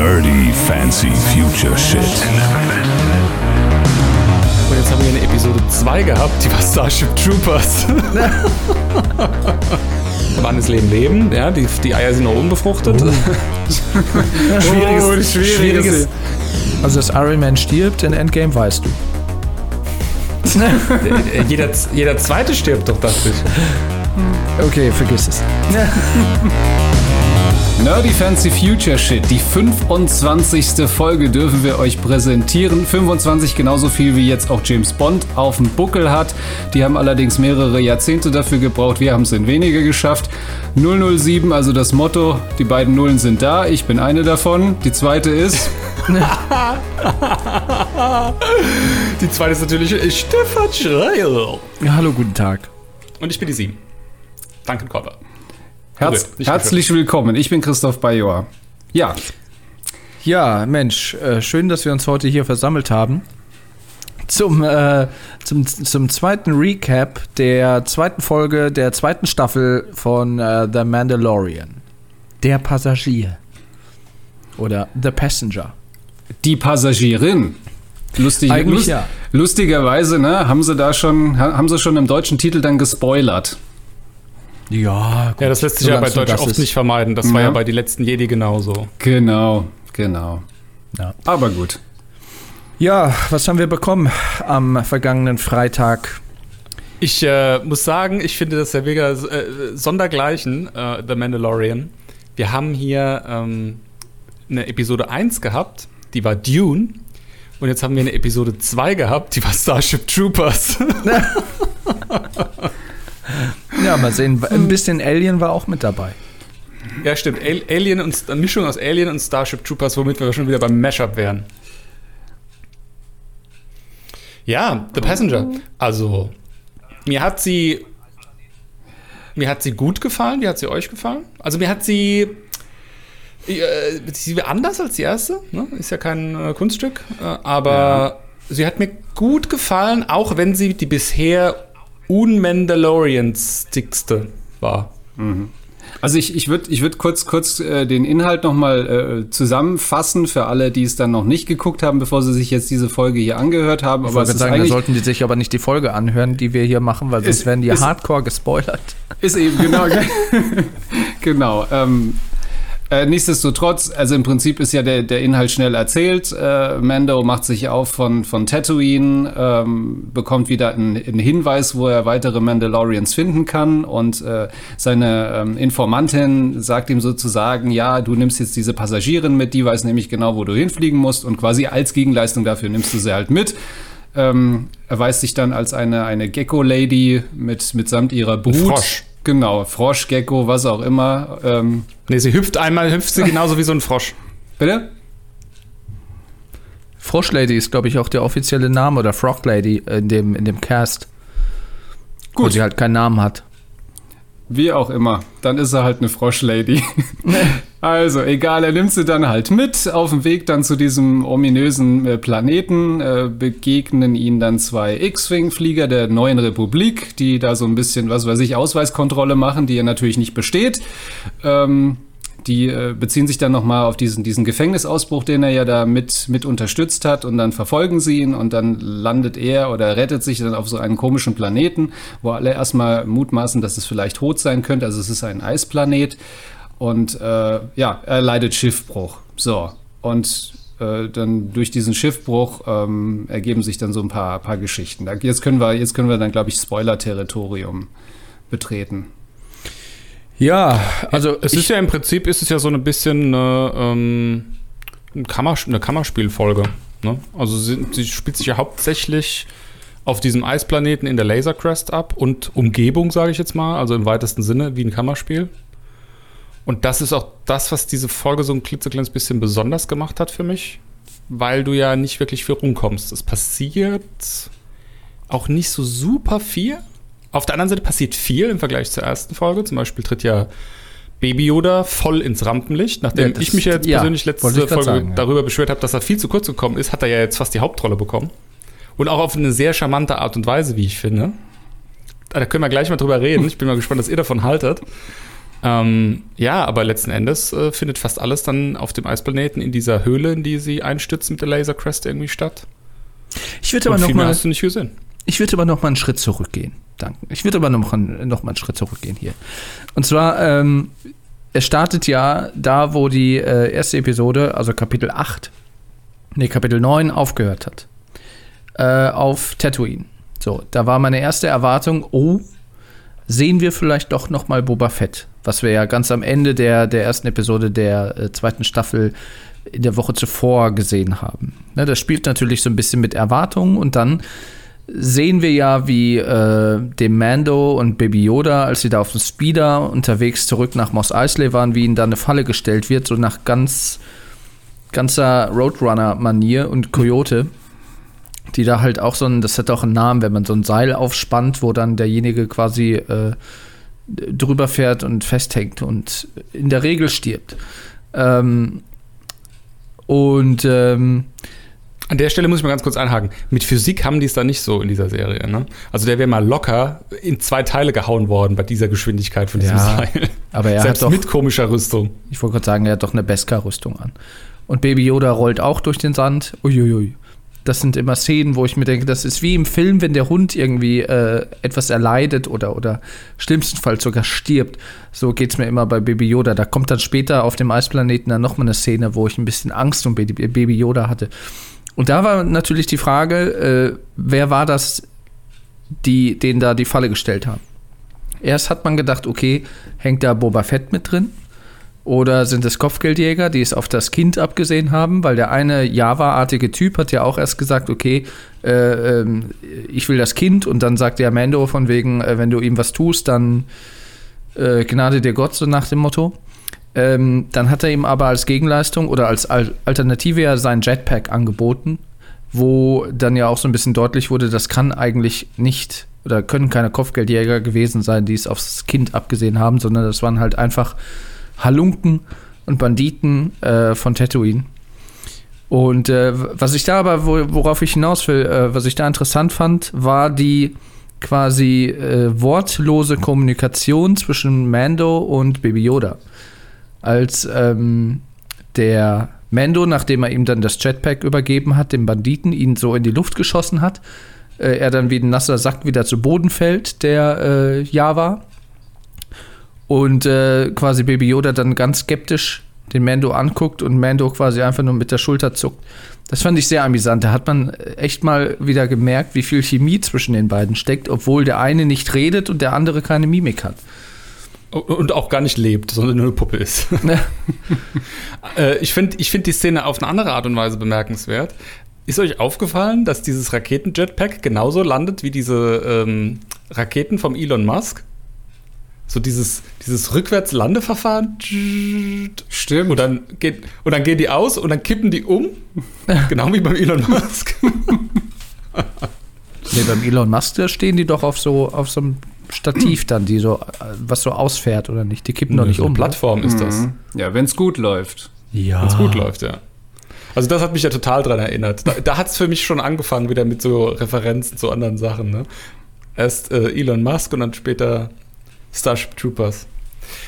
Nerdy Fancy Future Shit. Und jetzt haben wir eine Episode 2 gehabt, die war Starship Troopers. Wann ist Leben Leben? Ja, die, die Eier sind noch unbefruchtet. Schwieriges, Oh, schwieriges- schwieriges. Also, dass Iron Man stirbt in Endgame, weißt du. Jeder, jeder zweite stirbt doch, dachte ich. Okay, vergiss es. Nerdy Fancy Future Shit. Die 25. Folge dürfen wir euch präsentieren. 25 genauso viel wie jetzt auch James Bond auf dem Buckel hat. Die haben allerdings mehrere Jahrzehnte dafür gebraucht. Wir haben es in weniger geschafft. 007, also das Motto. Die beiden Nullen sind da. Ich bin eine davon. Die zweite ist. Die zweite ist natürlich Stefan Schreier. Ja, hallo, guten Tag. Und ich bin die Sieben. Danke, Körper. Herz, Okay, herzlich willkommen. Ich bin Christoph Bajor. Ja, Ja, Mensch, äh, schön, dass wir uns heute hier versammelt haben. Zum, äh, zum, zum zweiten Recap der zweiten Folge der zweiten Staffel von äh, The Mandalorian. Der Passagier. Oder The Passenger. die Passagierin. Lustig, Eigentlich lust, ja. Lustigerweise, ne, haben sie da schon, ha- haben sie schon im deutschen Titel dann gespoilert. Ja, gut. Ja, das lässt sich ja bei so Deutsch oft nicht vermeiden. Das war Ja. ja bei die letzten Jedi genauso. Genau, genau. Ja. Aber gut. Ja, was haben wir bekommen am vergangenen Freitag? Ich äh, muss sagen, ich finde das ja mega äh, sondergleichen, äh, The Mandalorian. Wir haben hier ähm, eine Episode 1 gehabt, die war Dune. Und jetzt haben wir eine Episode 2 gehabt, die war Starship Troopers. Ja, mal sehen. Ein bisschen Alien war auch mit dabei. ja, stimmt. Al Alien und eine Mischung aus Alien und Starship Troopers, womit wir schon wieder beim Mashup wären. Ja, The Passenger. Also, mir hat sie. Mir hat sie gut gefallen. Wie hat sie euch gefallen? Also, mir hat sie. Äh, sie war anders als die erste. Ne? Ist ja kein äh, Kunststück. Äh, aber sie hat mir gut gefallen, auch wenn sie die bisher unmandaloriansigste war. Also ich, ich würde ich würd kurz, kurz äh, den Inhalt nochmal äh, zusammenfassen für alle, die es dann noch nicht geguckt haben, bevor sie sich jetzt diese Folge hier angehört haben. Ich Aber ist sagen, da sollten die sich aber nicht die Folge anhören, die wir hier machen, weil sonst Ist- werden die ist- hardcore gespoilert. Ist eben, genau. genau. Ähm, äh, nichtsdestotrotz, also im Prinzip ist ja der, der Inhalt schnell erzählt. Äh, Mando macht sich auf von, von Tatooine, ähm, bekommt wieder einen, einen Hinweis, wo er weitere Mandalorians finden kann und äh, seine ähm, Informantin sagt ihm sozusagen, ja, du nimmst jetzt diese Passagierin mit, die weiß nämlich genau, wo du hinfliegen musst und quasi als Gegenleistung dafür nimmst du sie halt mit. Ähm, erweist sich dann als eine, eine Gecko-Lady mit, mitsamt ihrer Brut. Frosch. Genau, Frosch, Gecko, was auch immer. Ähm, Nee, sie hüpft einmal, hüpft sie genauso wie so ein Frosch. bitte? Froschlady ist, glaube ich, auch der offizielle Name oder Frog Lady in dem, in dem Cast. Wo Gut. sie halt keinen Namen hat. Wie auch immer. Dann ist er halt eine Froschlady. also, egal, er nimmt sie dann halt mit. Auf dem Weg dann zu diesem ominösen äh, Planeten äh, begegnen ihnen dann zwei X-Wing-Flieger der neuen Republik, die da so ein bisschen, was weiß ich, Ausweiskontrolle machen, die ja natürlich nicht besteht. Ähm, die äh, beziehen sich dann nochmal auf diesen, diesen Gefängnisausbruch, den er ja da mit, mit unterstützt hat und dann verfolgen sie ihn und dann landet er oder rettet sich dann auf so einen komischen Planeten, wo alle erstmal mutmaßen, dass es vielleicht Hot sein könnte. Also es ist ein Eisplanet und äh, ja, er leidet Schiffbruch. So, und äh, dann durch diesen Schiffbruch ähm, ergeben sich dann so ein paar, paar Geschichten. Jetzt, können wir, jetzt können wir dann, glaube ich, Spoiler-Territorium betreten. Ja, also Es ist ja im Prinzip ist es ja so ein bisschen eine, ähm, ein Kammer, eine Kammerspielfolge. Ne? Also sie, sie spielt sich ja hauptsächlich auf diesem Eisplaneten in der Laser Crest ab und Umgebung, sage ich jetzt mal, also im weitesten Sinne wie ein Kammerspiel. Und das ist auch das, was diese Folge so ein klitzekleines bisschen besonders gemacht hat für mich, weil du ja nicht wirklich viel rumkommst. Es passiert auch nicht so super viel. Auf der anderen Seite passiert viel im Vergleich zur ersten Folge. Zum Beispiel tritt ja Baby Yoda voll ins Rampenlicht. Nachdem Ja, das- ich mich ja jetzt ja, persönlich letzte Folge sagen, ja. darüber beschwert habe, dass er viel zu kurz gekommen ist, hat er ja jetzt fast die Hauptrolle bekommen. Und auch auf eine sehr charmante Art und Weise, wie ich finde. Da können wir gleich mal drüber reden. Ich bin mal gespannt, was ihr davon haltet. Ähm, ja, aber letzten Endes äh, findet fast alles dann auf dem Eisplaneten in dieser Höhle, in die sie einstürzen mit der Laser Crest irgendwie statt. Ich würde aber noch mal, hast du nicht gesehen. ich würde aber noch mal einen Schritt zurückgehen. Danke. Ich würde aber noch, einen- noch mal einen Schritt zurückgehen hier. Und zwar, ähm, es startet ja da, wo die äh, erste Episode, also Kapitel 8, nee, Kapitel 9 aufgehört hat. Äh, auf Tatooine. So, da war meine erste Erwartung, oh, sehen wir vielleicht doch noch mal Boba Fett, was wir ja ganz am Ende der, der ersten Episode der äh, zweiten Staffel in der Woche zuvor gesehen haben. Ne, das spielt natürlich so ein bisschen mit Erwartungen und dann sehen wir ja, wie äh, dem Mando und Baby Yoda, als sie da auf dem Speeder unterwegs zurück nach Mos Eisley waren, wie ihnen da eine Falle gestellt wird, so nach ganz ganzer Roadrunner-Manier und Coyote, die da halt auch so ein, das hat auch einen Namen, wenn man so ein Seil aufspannt, wo dann derjenige quasi äh, drüber fährt und festhängt und in der Regel stirbt. Ähm, und ähm, An der Stelle muss ich mal ganz kurz einhaken. Mit Physik haben die es da nicht so in dieser Serie. Ne? Also der wäre mal locker in zwei Teile gehauen worden bei dieser Geschwindigkeit von diesem Ja, Seil. aber er Selbst hat doch, mit komischer Rüstung. ich wollte gerade sagen, er hat doch eine Beskar-Rüstung an. Und Baby Yoda rollt auch durch den Sand. Uiuiui. Das sind immer Szenen, wo ich mir denke, das ist wie im Film, wenn der Hund irgendwie äh, etwas erleidet oder, oder schlimmstenfalls sogar stirbt. So geht es mir immer bei Baby Yoda. Da kommt dann später auf dem Eisplaneten dann nochmal eine Szene, wo ich ein bisschen Angst um Baby, Yoda hatte. Und da war natürlich die Frage, äh, wer war das, die, den da die Falle gestellt haben? Erst hat man gedacht, okay, hängt da Boba Fett mit drin? Oder sind es Kopfgeldjäger, die es auf das Kind abgesehen haben? Weil der eine Java-artige Typ hat ja auch erst gesagt, okay, äh, ähm, ich will das Kind. Und dann sagt der Mando von wegen, äh, wenn du ihm was tust, dann äh, gnade dir Gott, so nach dem Motto. Ähm, dann hat er ihm aber als Gegenleistung oder als Al Alternative ja sein Jetpack angeboten, wo dann ja auch so ein bisschen deutlich wurde, das kann eigentlich nicht oder können keine Kopfgeldjäger gewesen sein, die es aufs Kind abgesehen haben, sondern das waren halt einfach Halunken und Banditen äh, von Tatooine. Und äh, was ich da aber, wo, worauf ich hinaus will, äh, was ich da interessant fand, war die quasi äh, wortlose Kommunikation zwischen Mando und Baby Yoda. Als ähm, der Mando, nachdem er ihm dann das Jetpack übergeben hat, dem Banditen, ihn so in die Luft geschossen hat, äh, er dann wie ein nasser Sack wieder zu Boden fällt, der äh, Java. Und äh, quasi Baby Yoda dann ganz skeptisch den Mando anguckt und Mando quasi einfach nur mit der Schulter zuckt. Das fand ich sehr amüsant. Da hat man echt mal wieder gemerkt, wie viel Chemie zwischen den beiden steckt, obwohl der eine nicht redet und der andere keine Mimik hat. Und auch gar nicht lebt, sondern nur eine Puppe ist. äh, ich finde ich find die Szene auf eine andere Art und Weise bemerkenswert. Ist euch aufgefallen, dass dieses Raketenjetpack genauso landet wie diese ähm, Raketen vom Elon Musk? So dieses, dieses Rückwärts-Landeverfahren. Stimmt. Und dann, geht, und dann gehen die aus und dann kippen die um. genau wie beim Elon Musk. Nee, beim Elon Musk, da stehen die doch auf so, auf so einem Stativ dann, die so, was so ausfährt oder nicht? Die kippen doch nicht so um. Plattform ist das. Mhm. Ja, wenn es gut läuft. Ja. Wenn es gut läuft, ja. Also das hat mich ja total dran erinnert. Da, da hat es für mich schon angefangen wieder mit so Referenzen zu anderen Sachen. Ne? Erst äh, Elon Musk und dann später Starship Troopers.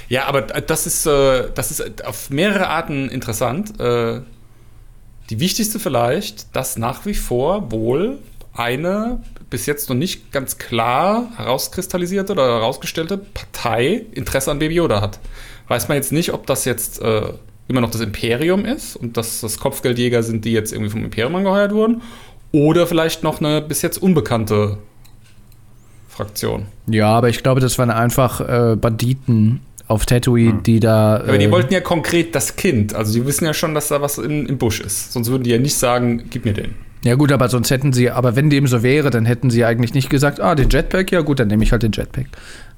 Ja, aber das ist, äh, das ist auf mehrere Arten interessant. Äh, die wichtigste vielleicht, dass nach wie vor wohl eine bis jetzt noch nicht ganz klar herauskristallisierte oder herausgestellte Partei Interesse an Baby Yoda hat. Weiß man jetzt nicht, ob das jetzt äh, immer noch das Imperium ist und dass das Kopfgeldjäger sind, die jetzt irgendwie vom Imperium angeheuert wurden, oder vielleicht noch eine bis jetzt unbekannte Fraktion. Ja, aber ich glaube, das waren einfach äh, Banditen auf Tatooine, die da. Aber die äh, wollten ja konkret das Kind. Also die wissen ja schon, dass da was im, im Busch ist. Sonst würden die ja nicht sagen, gib mir den. Ja, gut, aber sonst hätten sie, aber wenn dem so wäre, dann hätten sie eigentlich nicht gesagt, ah, den Jetpack, ja gut, dann nehme ich halt den Jetpack.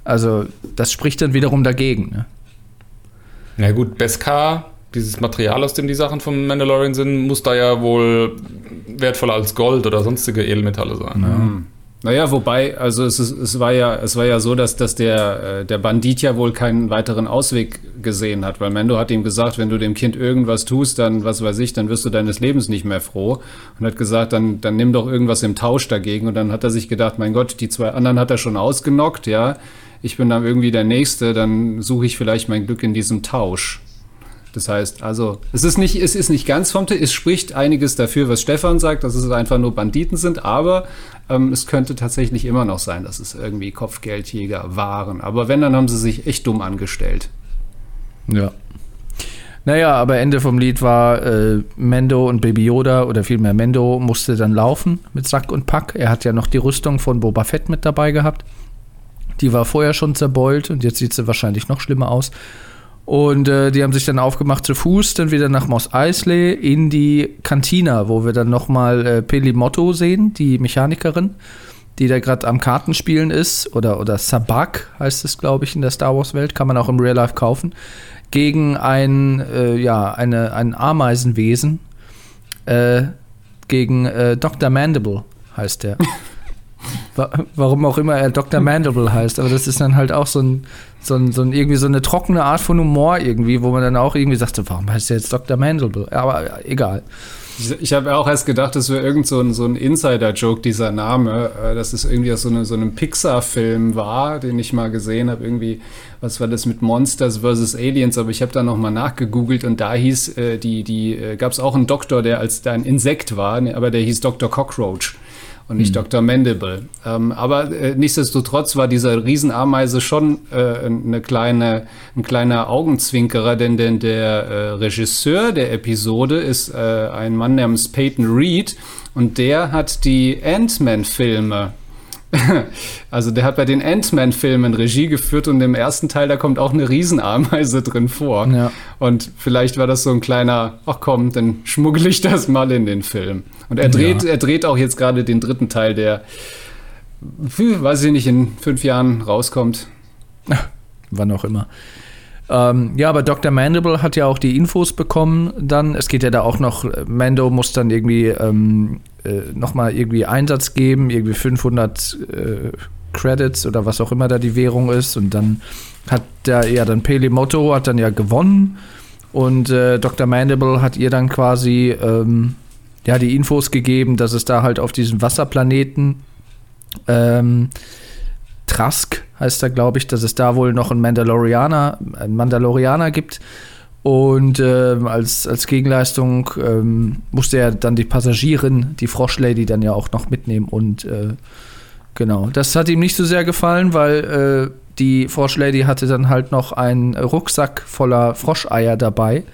Also, das spricht dann wiederum dagegen, ne? Na gut, Beskar, dieses Material, aus dem die Sachen vom Mandalorian sind, muss da ja wohl wertvoller als Gold oder sonstige Edelmetalle sein. Ja. Naja, wobei, also es, ist, es, war ja, es war ja so, dass, dass der, äh, der Bandit ja wohl keinen weiteren Ausweg gesehen hat, weil Mendo hat ihm gesagt, wenn du dem Kind irgendwas tust, dann, was weiß ich, dann wirst du deines Lebens nicht mehr froh. Und hat gesagt, dann, dann nimm doch irgendwas im Tausch dagegen. Und dann hat er sich gedacht, mein Gott, die zwei anderen hat er schon ausgenockt, ja. Ich bin dann irgendwie der Nächste, dann suche ich vielleicht mein Glück in diesem Tausch. Das heißt, also, es ist nicht, es ist nicht ganz vom Tisch. Es spricht einiges dafür, was Stefan sagt, dass es einfach nur Banditen sind, aber ähm, es könnte tatsächlich immer noch sein, dass es irgendwie Kopfgeldjäger waren. Aber wenn, dann haben sie sich echt dumm angestellt. Ja. Naja, aber Ende vom Lied war, äh, Mendo und Baby Yoda, oder vielmehr Mendo, musste dann laufen mit Sack und Pack. Er hat ja noch die Rüstung von Boba Fett mit dabei gehabt. Die war vorher schon zerbeult und jetzt sieht sie wahrscheinlich noch schlimmer aus. Und äh, die haben sich dann aufgemacht zu Fuß, dann wieder nach Mos Eisley in die Kantina, wo wir dann nochmal äh, Pelimotto sehen, die Mechanikerin, die da gerade am Kartenspielen ist. Oder, oder Sabak heißt es, glaube ich, in der Star Wars-Welt. Kann man auch im Real Life kaufen. Gegen ein, äh, ja, eine, ein Ameisenwesen. Äh, gegen äh, Dr. Mandible heißt der. Warum auch immer er Dr. Mandible heißt, aber das ist dann halt auch so ein, so ein, so ein irgendwie so eine trockene Art von Humor irgendwie, wo man dann auch irgendwie sagt, so, warum heißt er jetzt Dr. Mandible? Aber egal. Ich, ich habe auch erst gedacht, das wäre irgend so ein, so ein Insider-Joke, dieser Name, äh, dass es irgendwie aus so, eine, so einem Pixar-Film war, den ich mal gesehen habe, irgendwie, was war das mit Monsters vs. Aliens, aber ich habe da nochmal nachgegoogelt und da hieß, äh, die, die, äh, gab es auch einen Doktor, der als da ein Insekt war, ne, aber der hieß Dr. Cockroach und nicht mhm. Dr. Mandible. Ähm, aber äh, nichtsdestotrotz war dieser Riesenameise schon äh, eine kleine, ein kleiner Augenzwinkerer, denn, denn der äh, Regisseur der Episode ist äh, ein Mann namens Peyton Reed und der hat die Ant-Man-Filme also der hat bei den Ant-Man-Filmen Regie geführt und im ersten Teil, da kommt auch eine Riesenameise drin vor. Ja. Und vielleicht war das so ein kleiner, ach komm, dann schmuggle ich das mal in den Film. Und er dreht, ja. er dreht auch jetzt gerade den dritten Teil, der, weiß ich nicht, in fünf Jahren rauskommt. Wann auch immer. Ähm, ja, aber Dr. Mandible hat ja auch die Infos bekommen dann. Es geht ja da auch noch, Mando muss dann irgendwie ähm, äh, nochmal irgendwie Einsatz geben, irgendwie 500 äh, Credits oder was auch immer da die Währung ist. Und dann hat der, ja, dann Pelimoto hat dann ja gewonnen. Und äh, Dr. Mandible hat ihr dann quasi ähm, ja, die Infos gegeben, dass es da halt auf diesem Wasserplaneten ähm, Trask heißt da, glaube ich, dass es da wohl noch einen Mandalorianer, einen Mandalorianer gibt. Und äh, als, als Gegenleistung ähm, musste er dann die Passagierin, die Froschlady, dann ja auch noch mitnehmen. Und äh, genau, das hat ihm nicht so sehr gefallen, weil äh, die Froschlady hatte dann halt noch einen Rucksack voller Froscheier dabei.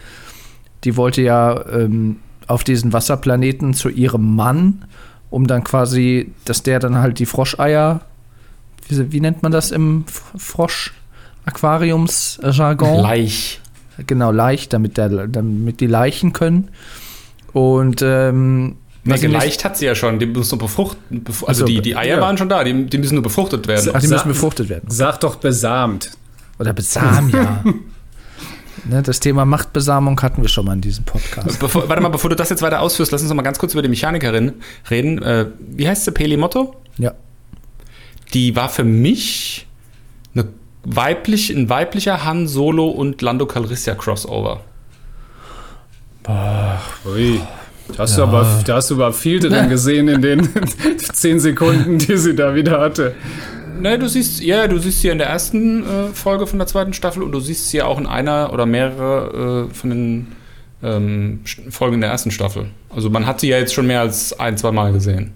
Die wollte ja ähm, auf diesen Wasserplaneten zu ihrem Mann, um dann quasi, dass der dann halt die Froscheier wie, wie nennt man das im Frosch-Aquariums-Jargon? Laich. Genau, Laich, damit, der, damit die Leichen können. Und ähm, Nee, geleicht hat sie ja schon, die müssen nur befruchten. Also, also die, die Eier ja. waren schon da, die, die, müssen nur befruchtet werden. Ach, die müssen befruchtet werden. Sag doch besamt. Oder besamt, ja. ne, das Thema Machtbesamung hatten wir schon mal in diesem Podcast. Bevor, warte mal, bevor du das jetzt weiter ausführst, lass uns noch mal ganz kurz über die Mechanikerin reden. Äh, wie heißt sie? Peli Motto? Ja die war für mich eine weiblich, ein weiblicher Han Solo und Lando Calrissian Crossover. Boah, ui. Da hast, ja. du aber, da hast du aber viel drin gesehen in den zehn Sekunden, die sie da wieder hatte. Ne, du siehst, ja, du siehst sie in der ersten äh, Folge von der zweiten Staffel und du siehst sie auch in einer oder mehrere äh, von den ähm, Folgen der ersten Staffel. Also man hat sie ja jetzt schon mehr als ein, zwei Mal gesehen.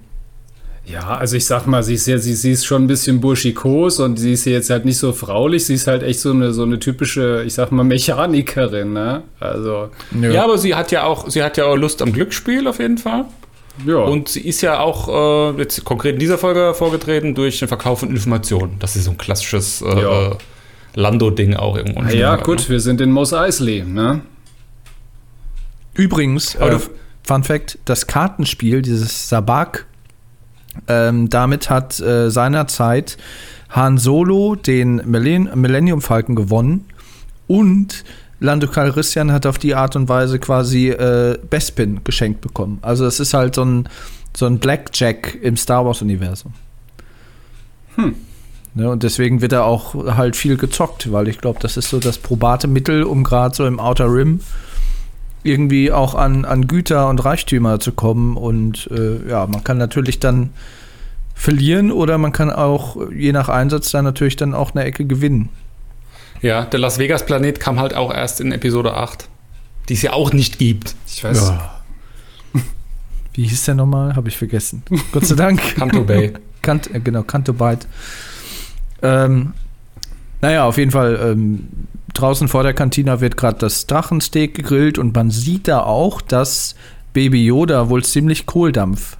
Ja, also ich sag mal, sie ist ja, sie, sie ist schon ein bisschen burschikos und sie ist jetzt halt nicht so fraulich, sie ist halt echt so eine, so eine typische, ich sag mal, Mechanikerin, ne? Also. Ja. ja, aber sie hat ja auch, sie hat ja auch Lust am Glücksspiel auf jeden Fall. Ja. Und sie ist ja auch äh, jetzt konkret in dieser Folge vorgetreten durch den Verkauf von Informationen. Das ist so ein klassisches äh, ja. Lando-Ding auch irgendwo. Ja, ja gut, ne? wir sind in Mos Eisley, ne? Übrigens, äh, Fun Fact: Das Kartenspiel, dieses Sabak ähm, damit hat äh, seinerzeit Han Solo den Millenn Millennium Falcon gewonnen und Lando Calrissian hat auf die Art und Weise quasi äh, Bespin geschenkt bekommen. Also es ist halt so ein, so ein Blackjack im Star Wars-Universum. Hm. Ne, und deswegen wird da auch halt viel gezockt, weil ich glaube, das ist so das probate Mittel, um gerade so im Outer Rim irgendwie auch an, an Güter und Reichtümer zu kommen. Und äh, ja, man kann natürlich dann verlieren oder man kann auch je nach Einsatz dann natürlich dann auch eine Ecke gewinnen. Ja, der Las Vegas Planet kam halt auch erst in Episode 8, die es ja auch nicht gibt. Ich weiß. Ja. Wie hieß der nochmal? Habe ich vergessen. Gott sei Dank. Kanto Bay. Kant, äh, genau, Kanto Byte. Ähm, naja, auf jeden Fall, ähm, draußen vor der Kantina wird gerade das Drachensteak gegrillt und man sieht da auch, dass Baby Yoda wohl ziemlich Kohldampf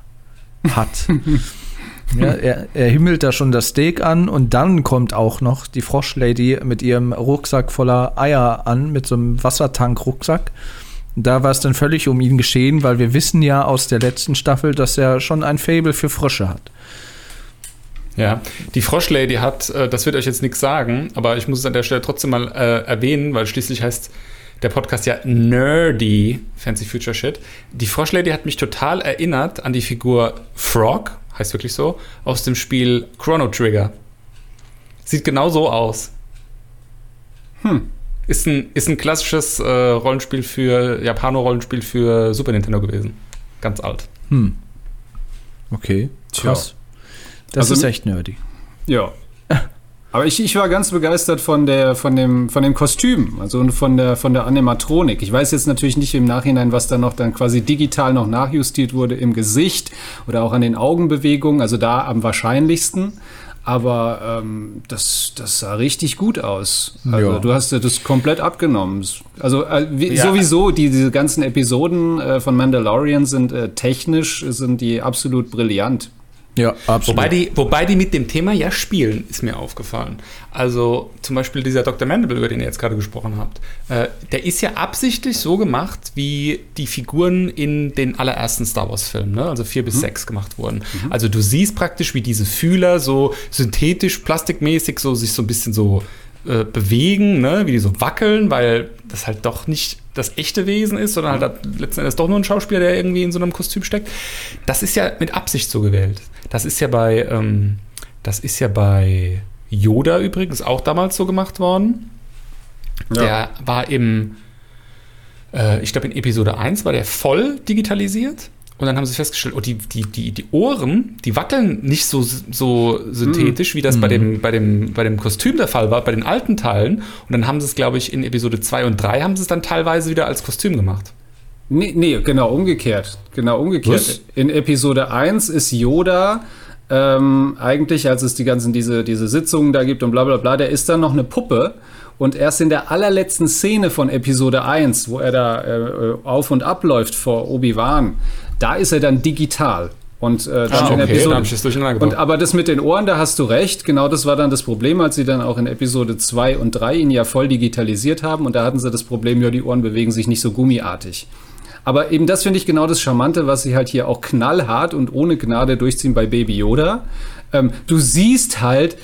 hat. ja, er, er, himmelt da schon das Steak an und dann kommt auch noch die Froschlady mit ihrem Rucksack voller Eier an, mit so einem Wassertank-Rucksack. Da war es dann völlig um ihn geschehen, weil wir wissen ja aus der letzten Staffel, dass er schon ein Fable für Frösche hat. Ja, die Froschlady hat, äh, das wird euch jetzt nichts sagen, aber ich muss es an der Stelle trotzdem mal äh, erwähnen, weil schließlich heißt der Podcast ja Nerdy Fancy Future Shit. Die Froschlady hat mich total erinnert an die Figur Frog, heißt wirklich so, aus dem Spiel Chrono Trigger. Sieht genau so aus. Hm. Ist ein, ist ein klassisches äh, Rollenspiel für, Japano-Rollenspiel für Super Nintendo gewesen. Ganz alt. Hm. Okay, krass. Das also, ist echt nerdy. Ja. Aber ich, ich war ganz begeistert von, der, von, dem, von dem Kostüm, also von der, von der Animatronik. Ich weiß jetzt natürlich nicht im Nachhinein, was da noch dann quasi digital noch nachjustiert wurde im Gesicht oder auch an den Augenbewegungen, also da am wahrscheinlichsten. Aber ähm, das, das sah richtig gut aus. Also ja. du hast das komplett abgenommen. Also äh, wie, ja. sowieso, die, diese ganzen Episoden äh, von Mandalorian sind äh, technisch, sind die absolut brillant. Ja, absolut. Wobei die, wobei die mit dem Thema ja spielen, ist mir aufgefallen. Also zum Beispiel dieser Dr. Mandible, über den ihr jetzt gerade gesprochen habt, äh, der ist ja absichtlich so gemacht, wie die Figuren in den allerersten Star Wars-Filmen, ne? also vier bis mhm. sechs gemacht wurden. Mhm. Also du siehst praktisch, wie diese Fühler so synthetisch, plastikmäßig so sich so ein bisschen so äh, bewegen, ne? wie die so wackeln, weil das halt doch nicht das echte Wesen ist, sondern halt letzten Endes doch nur ein Schauspieler, der irgendwie in so einem Kostüm steckt. Das ist ja mit Absicht so gewählt. Das ist ja bei, ähm, das ist ja bei Yoda übrigens auch damals so gemacht worden. Ja. Der war im, äh, ich glaube in Episode 1 war der voll digitalisiert. Und dann haben sie festgestellt, oh, die, die, die, die Ohren, die wackeln nicht so, so synthetisch, mm. wie das mm. bei, dem, bei, dem, bei dem Kostüm der Fall war, bei den alten Teilen. Und dann haben sie es, glaube ich, in Episode 2 und 3 haben sie es dann teilweise wieder als Kostüm gemacht. Nee, nee genau umgekehrt. Genau umgekehrt. Was? In Episode 1 ist Yoda ähm, eigentlich, als es die ganzen diese, diese Sitzungen da gibt und bla bla bla, der ist dann noch eine Puppe. Und erst in der allerletzten Szene von Episode 1, wo er da äh, auf und abläuft vor Obi-Wan, da ist er dann digital. Und äh, dann ah, okay. in Episode. Da und, aber das mit den Ohren, da hast du recht. Genau das war dann das Problem, als sie dann auch in Episode 2 und 3 ihn ja voll digitalisiert haben. Und da hatten sie das Problem, ja, die Ohren bewegen sich nicht so gummiartig. Aber eben das finde ich genau das Charmante, was sie halt hier auch knallhart und ohne Gnade durchziehen bei Baby Yoda. Ähm, du siehst halt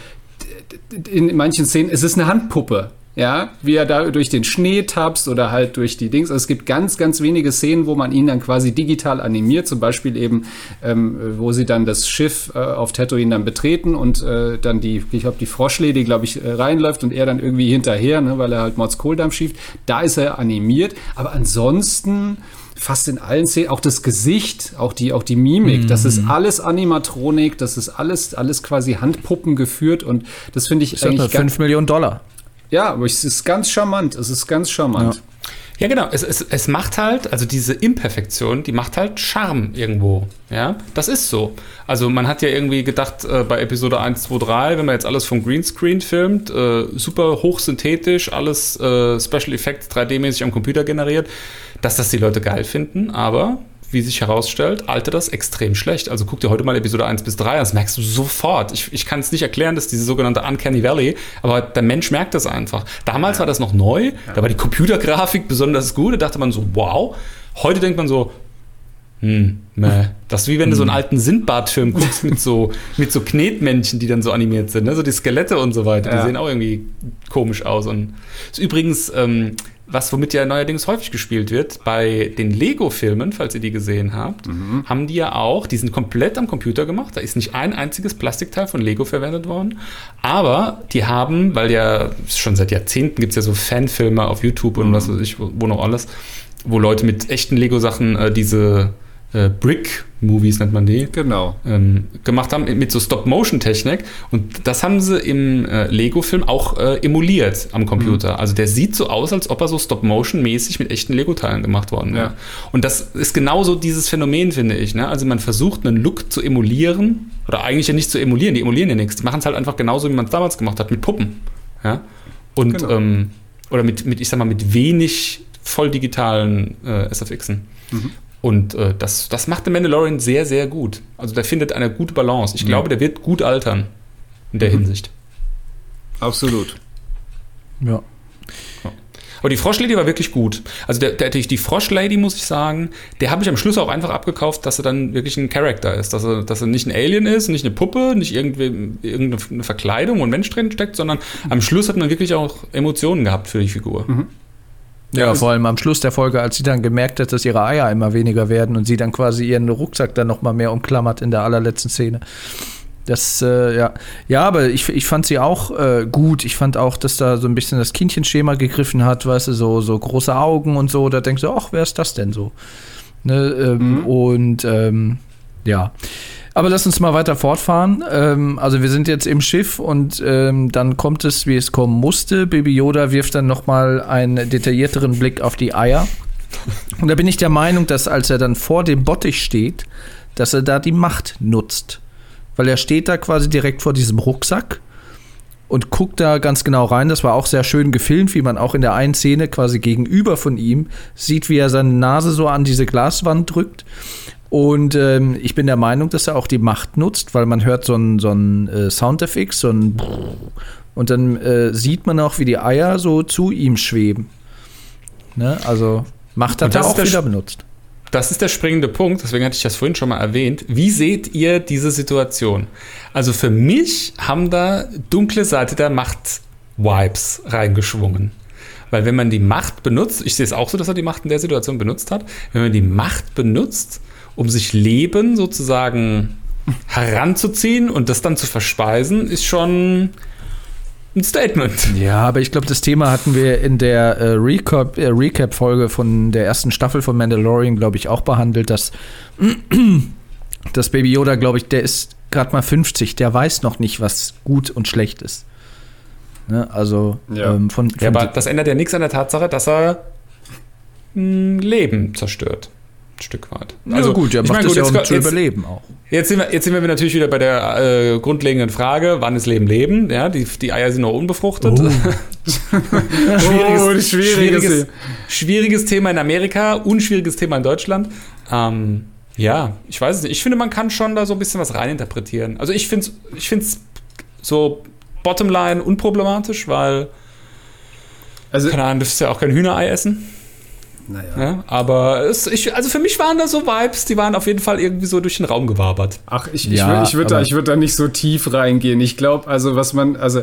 in manchen Szenen, es ist eine Handpuppe ja, wie er da durch den Schnee tapst oder halt durch die Dings. Also es gibt ganz, ganz wenige Szenen, wo man ihn dann quasi digital animiert, zum Beispiel eben, ähm, wo sie dann das Schiff äh, auf Tatooine dann betreten und äh, dann die, ich glaube, die Froschlady, glaube ich, äh, reinläuft und er dann irgendwie hinterher, ne, weil er halt Mods Kohldampf schiebt. Da ist er animiert, aber ansonsten fast in allen Szenen, auch das Gesicht, auch die, auch die Mimik, mhm. das ist mhm. alles Animatronik, das ist alles, alles quasi Handpuppen geführt und das finde ich, ich eigentlich. 5 Millionen Dollar. Ja, aber es ist ganz charmant. Es ist ganz charmant. Ja. Ja, genau. Es, es, es macht halt, also diese Imperfektion, die macht halt Charme irgendwo. Ja, das ist so. Also man hat ja irgendwie gedacht, äh, bei Episode 1, 2, 3, wenn man jetzt alles vom Greenscreen filmt, äh, super hochsynthetisch, alles äh, Special Effects 3D-mäßig am Computer generiert, dass das die Leute geil finden, aber wie sich herausstellt, altert das extrem schlecht. Also guck dir heute mal Episode 1 bis 3 an, das merkst du sofort. Ich, ich kann es nicht erklären, dass diese sogenannte Uncanny Valley, aber der Mensch merkt das einfach. Damals ja. war das noch neu, ja. da war die Computergrafik besonders gut, da dachte man so, wow. Heute denkt man so, Hm, meh. Das ist wie wenn du so einen alten Sindbad-Film guckst mit so, mit so Knetmännchen, die dann so animiert sind, ne? so die Skelette und so weiter. Die Ja. sehen auch irgendwie komisch aus. Und ist übrigens ähm, was, womit ja neuerdings häufig gespielt wird. Bei den Lego-Filmen, falls ihr die gesehen habt, haben die ja auch, die sind komplett am Computer gemacht. Da ist nicht ein einziges Plastikteil von Lego verwendet worden. Aber die haben, weil ja schon seit Jahrzehnten gibt es ja so Fanfilme auf YouTube und was weiß ich, wo, wo noch alles, wo Leute mit echten Lego-Sachen äh, diese äh, Brick-Movies nennt man die, Genau. ähm, gemacht haben mit so Stop-Motion-Technik. Und das haben sie im äh, Lego-Film auch äh, emuliert am Computer. Also der sieht so aus, als ob er so Stop-Motion-mäßig mit echten Lego-Teilen gemacht worden wäre. Ja. Und das ist genauso dieses Phänomen, finde ich. Ne? Also man versucht, einen Look zu emulieren, oder eigentlich ja nicht zu emulieren, die emulieren ja nichts. Die machen es halt einfach genauso, wie man es damals gemacht hat, mit Puppen. Ja? Und, Genau. ähm, oder mit, mit, ich sag mal, mit wenig voll digitalen äh, SFXen. Und äh, das, das macht The Mandalorian sehr, sehr gut. Also der findet eine gute Balance. Ich glaube, der wird gut altern in der Hinsicht. Absolut. Ja. Aber die Froschlady war wirklich gut. Also der, der, die Froschlady, muss ich sagen, der habe ich am Schluss auch einfach abgekauft, dass er dann wirklich ein Charakter ist. Dass er, dass er nicht ein Alien ist, nicht eine Puppe, nicht irgendwie, irgendeine Verkleidung, wo ein Mensch drin steckt, sondern am Schluss hat man wirklich auch Emotionen gehabt für die Figur. Ja, vor allem am Schluss der Folge, als sie dann gemerkt hat, dass ihre Eier immer weniger werden und sie dann quasi ihren Rucksack dann noch mal mehr umklammert in der allerletzten Szene. Das, äh, ja. Ja, aber ich, ich fand sie auch äh, gut. Ich fand auch, dass da so ein bisschen das Kindchenschema gegriffen hat, weißt du, so, so große Augen und so. Da denkst du, ach, wer ist das denn so? Ne, ähm, Und ähm, ja. Aber lass uns mal weiter fortfahren. Ähm, also wir sind jetzt im Schiff und ähm, dann kommt es, wie es kommen musste. Baby Yoda wirft dann noch mal einen detaillierteren Blick auf die Eier. Und da bin ich der Meinung, dass als er dann vor dem Bottich steht, dass er da die Macht nutzt. Weil er steht da quasi direkt vor diesem Rucksack und guckt da ganz genau rein. Das war auch sehr schön gefilmt, wie man auch in der einen Szene quasi gegenüber von ihm sieht, wie er seine Nase so an diese Glaswand drückt. Und ähm, ich bin der Meinung, dass er auch die Macht nutzt, weil man hört so einen so äh, Soundeffekt, so ein und dann äh, sieht man auch, wie die Eier so zu ihm schweben. Ne? Also Macht hat er auch der wieder benutzt. Das ist der springende Punkt, deswegen hatte ich das vorhin schon mal erwähnt. Wie seht ihr diese Situation? Also für mich haben da dunkle Seite der Macht Vibes reingeschwungen. Weil wenn man die Macht benutzt, ich sehe es auch so, dass er die Macht in der Situation benutzt hat, wenn man die Macht benutzt, um sich Leben sozusagen heranzuziehen und das dann zu verspeisen, ist schon ein Statement. Ja, aber ich glaube, das Thema hatten wir in der äh, Recap, äh, Recap-Folge von der ersten Staffel von Mandalorian, glaube ich, auch behandelt, dass das Baby Yoda, glaube ich, der ist gerade mal 50, der weiß noch nicht, was gut und schlecht ist. Ne? Also Ja. ähm, von, von Ja, aber das ändert ja nichts an der Tatsache, dass er ein Leben zerstört. Stück weit. also gut, der ich macht mein, das gut, ja jetzt- um zu jetzt- überleben auch. Jetzt sind, wir, jetzt sind wir natürlich wieder bei der äh, grundlegenden Frage, wann ist Leben Leben? Ja, die, die Eier sind noch unbefruchtet. Oh, schwieriges schwieriges, schwieriges Thema in Amerika, unschwieriges Thema in Deutschland. Ähm, ja, ich weiß es nicht. Ich finde, man kann schon da so ein bisschen was reininterpretieren. Also ich finde es ich find's so bottomline unproblematisch, weil, Also, keine Ahnung, du dürftest ja auch kein Hühnerei essen. Naja. Ja, aber es, ich, also für mich waren da so Vibes, die waren auf jeden Fall irgendwie so durch den Raum gewabert. Ach, ich, Ja, ich, würd- ich würde da, ich würd da nicht so tief reingehen. Ich glaube, also was man, also,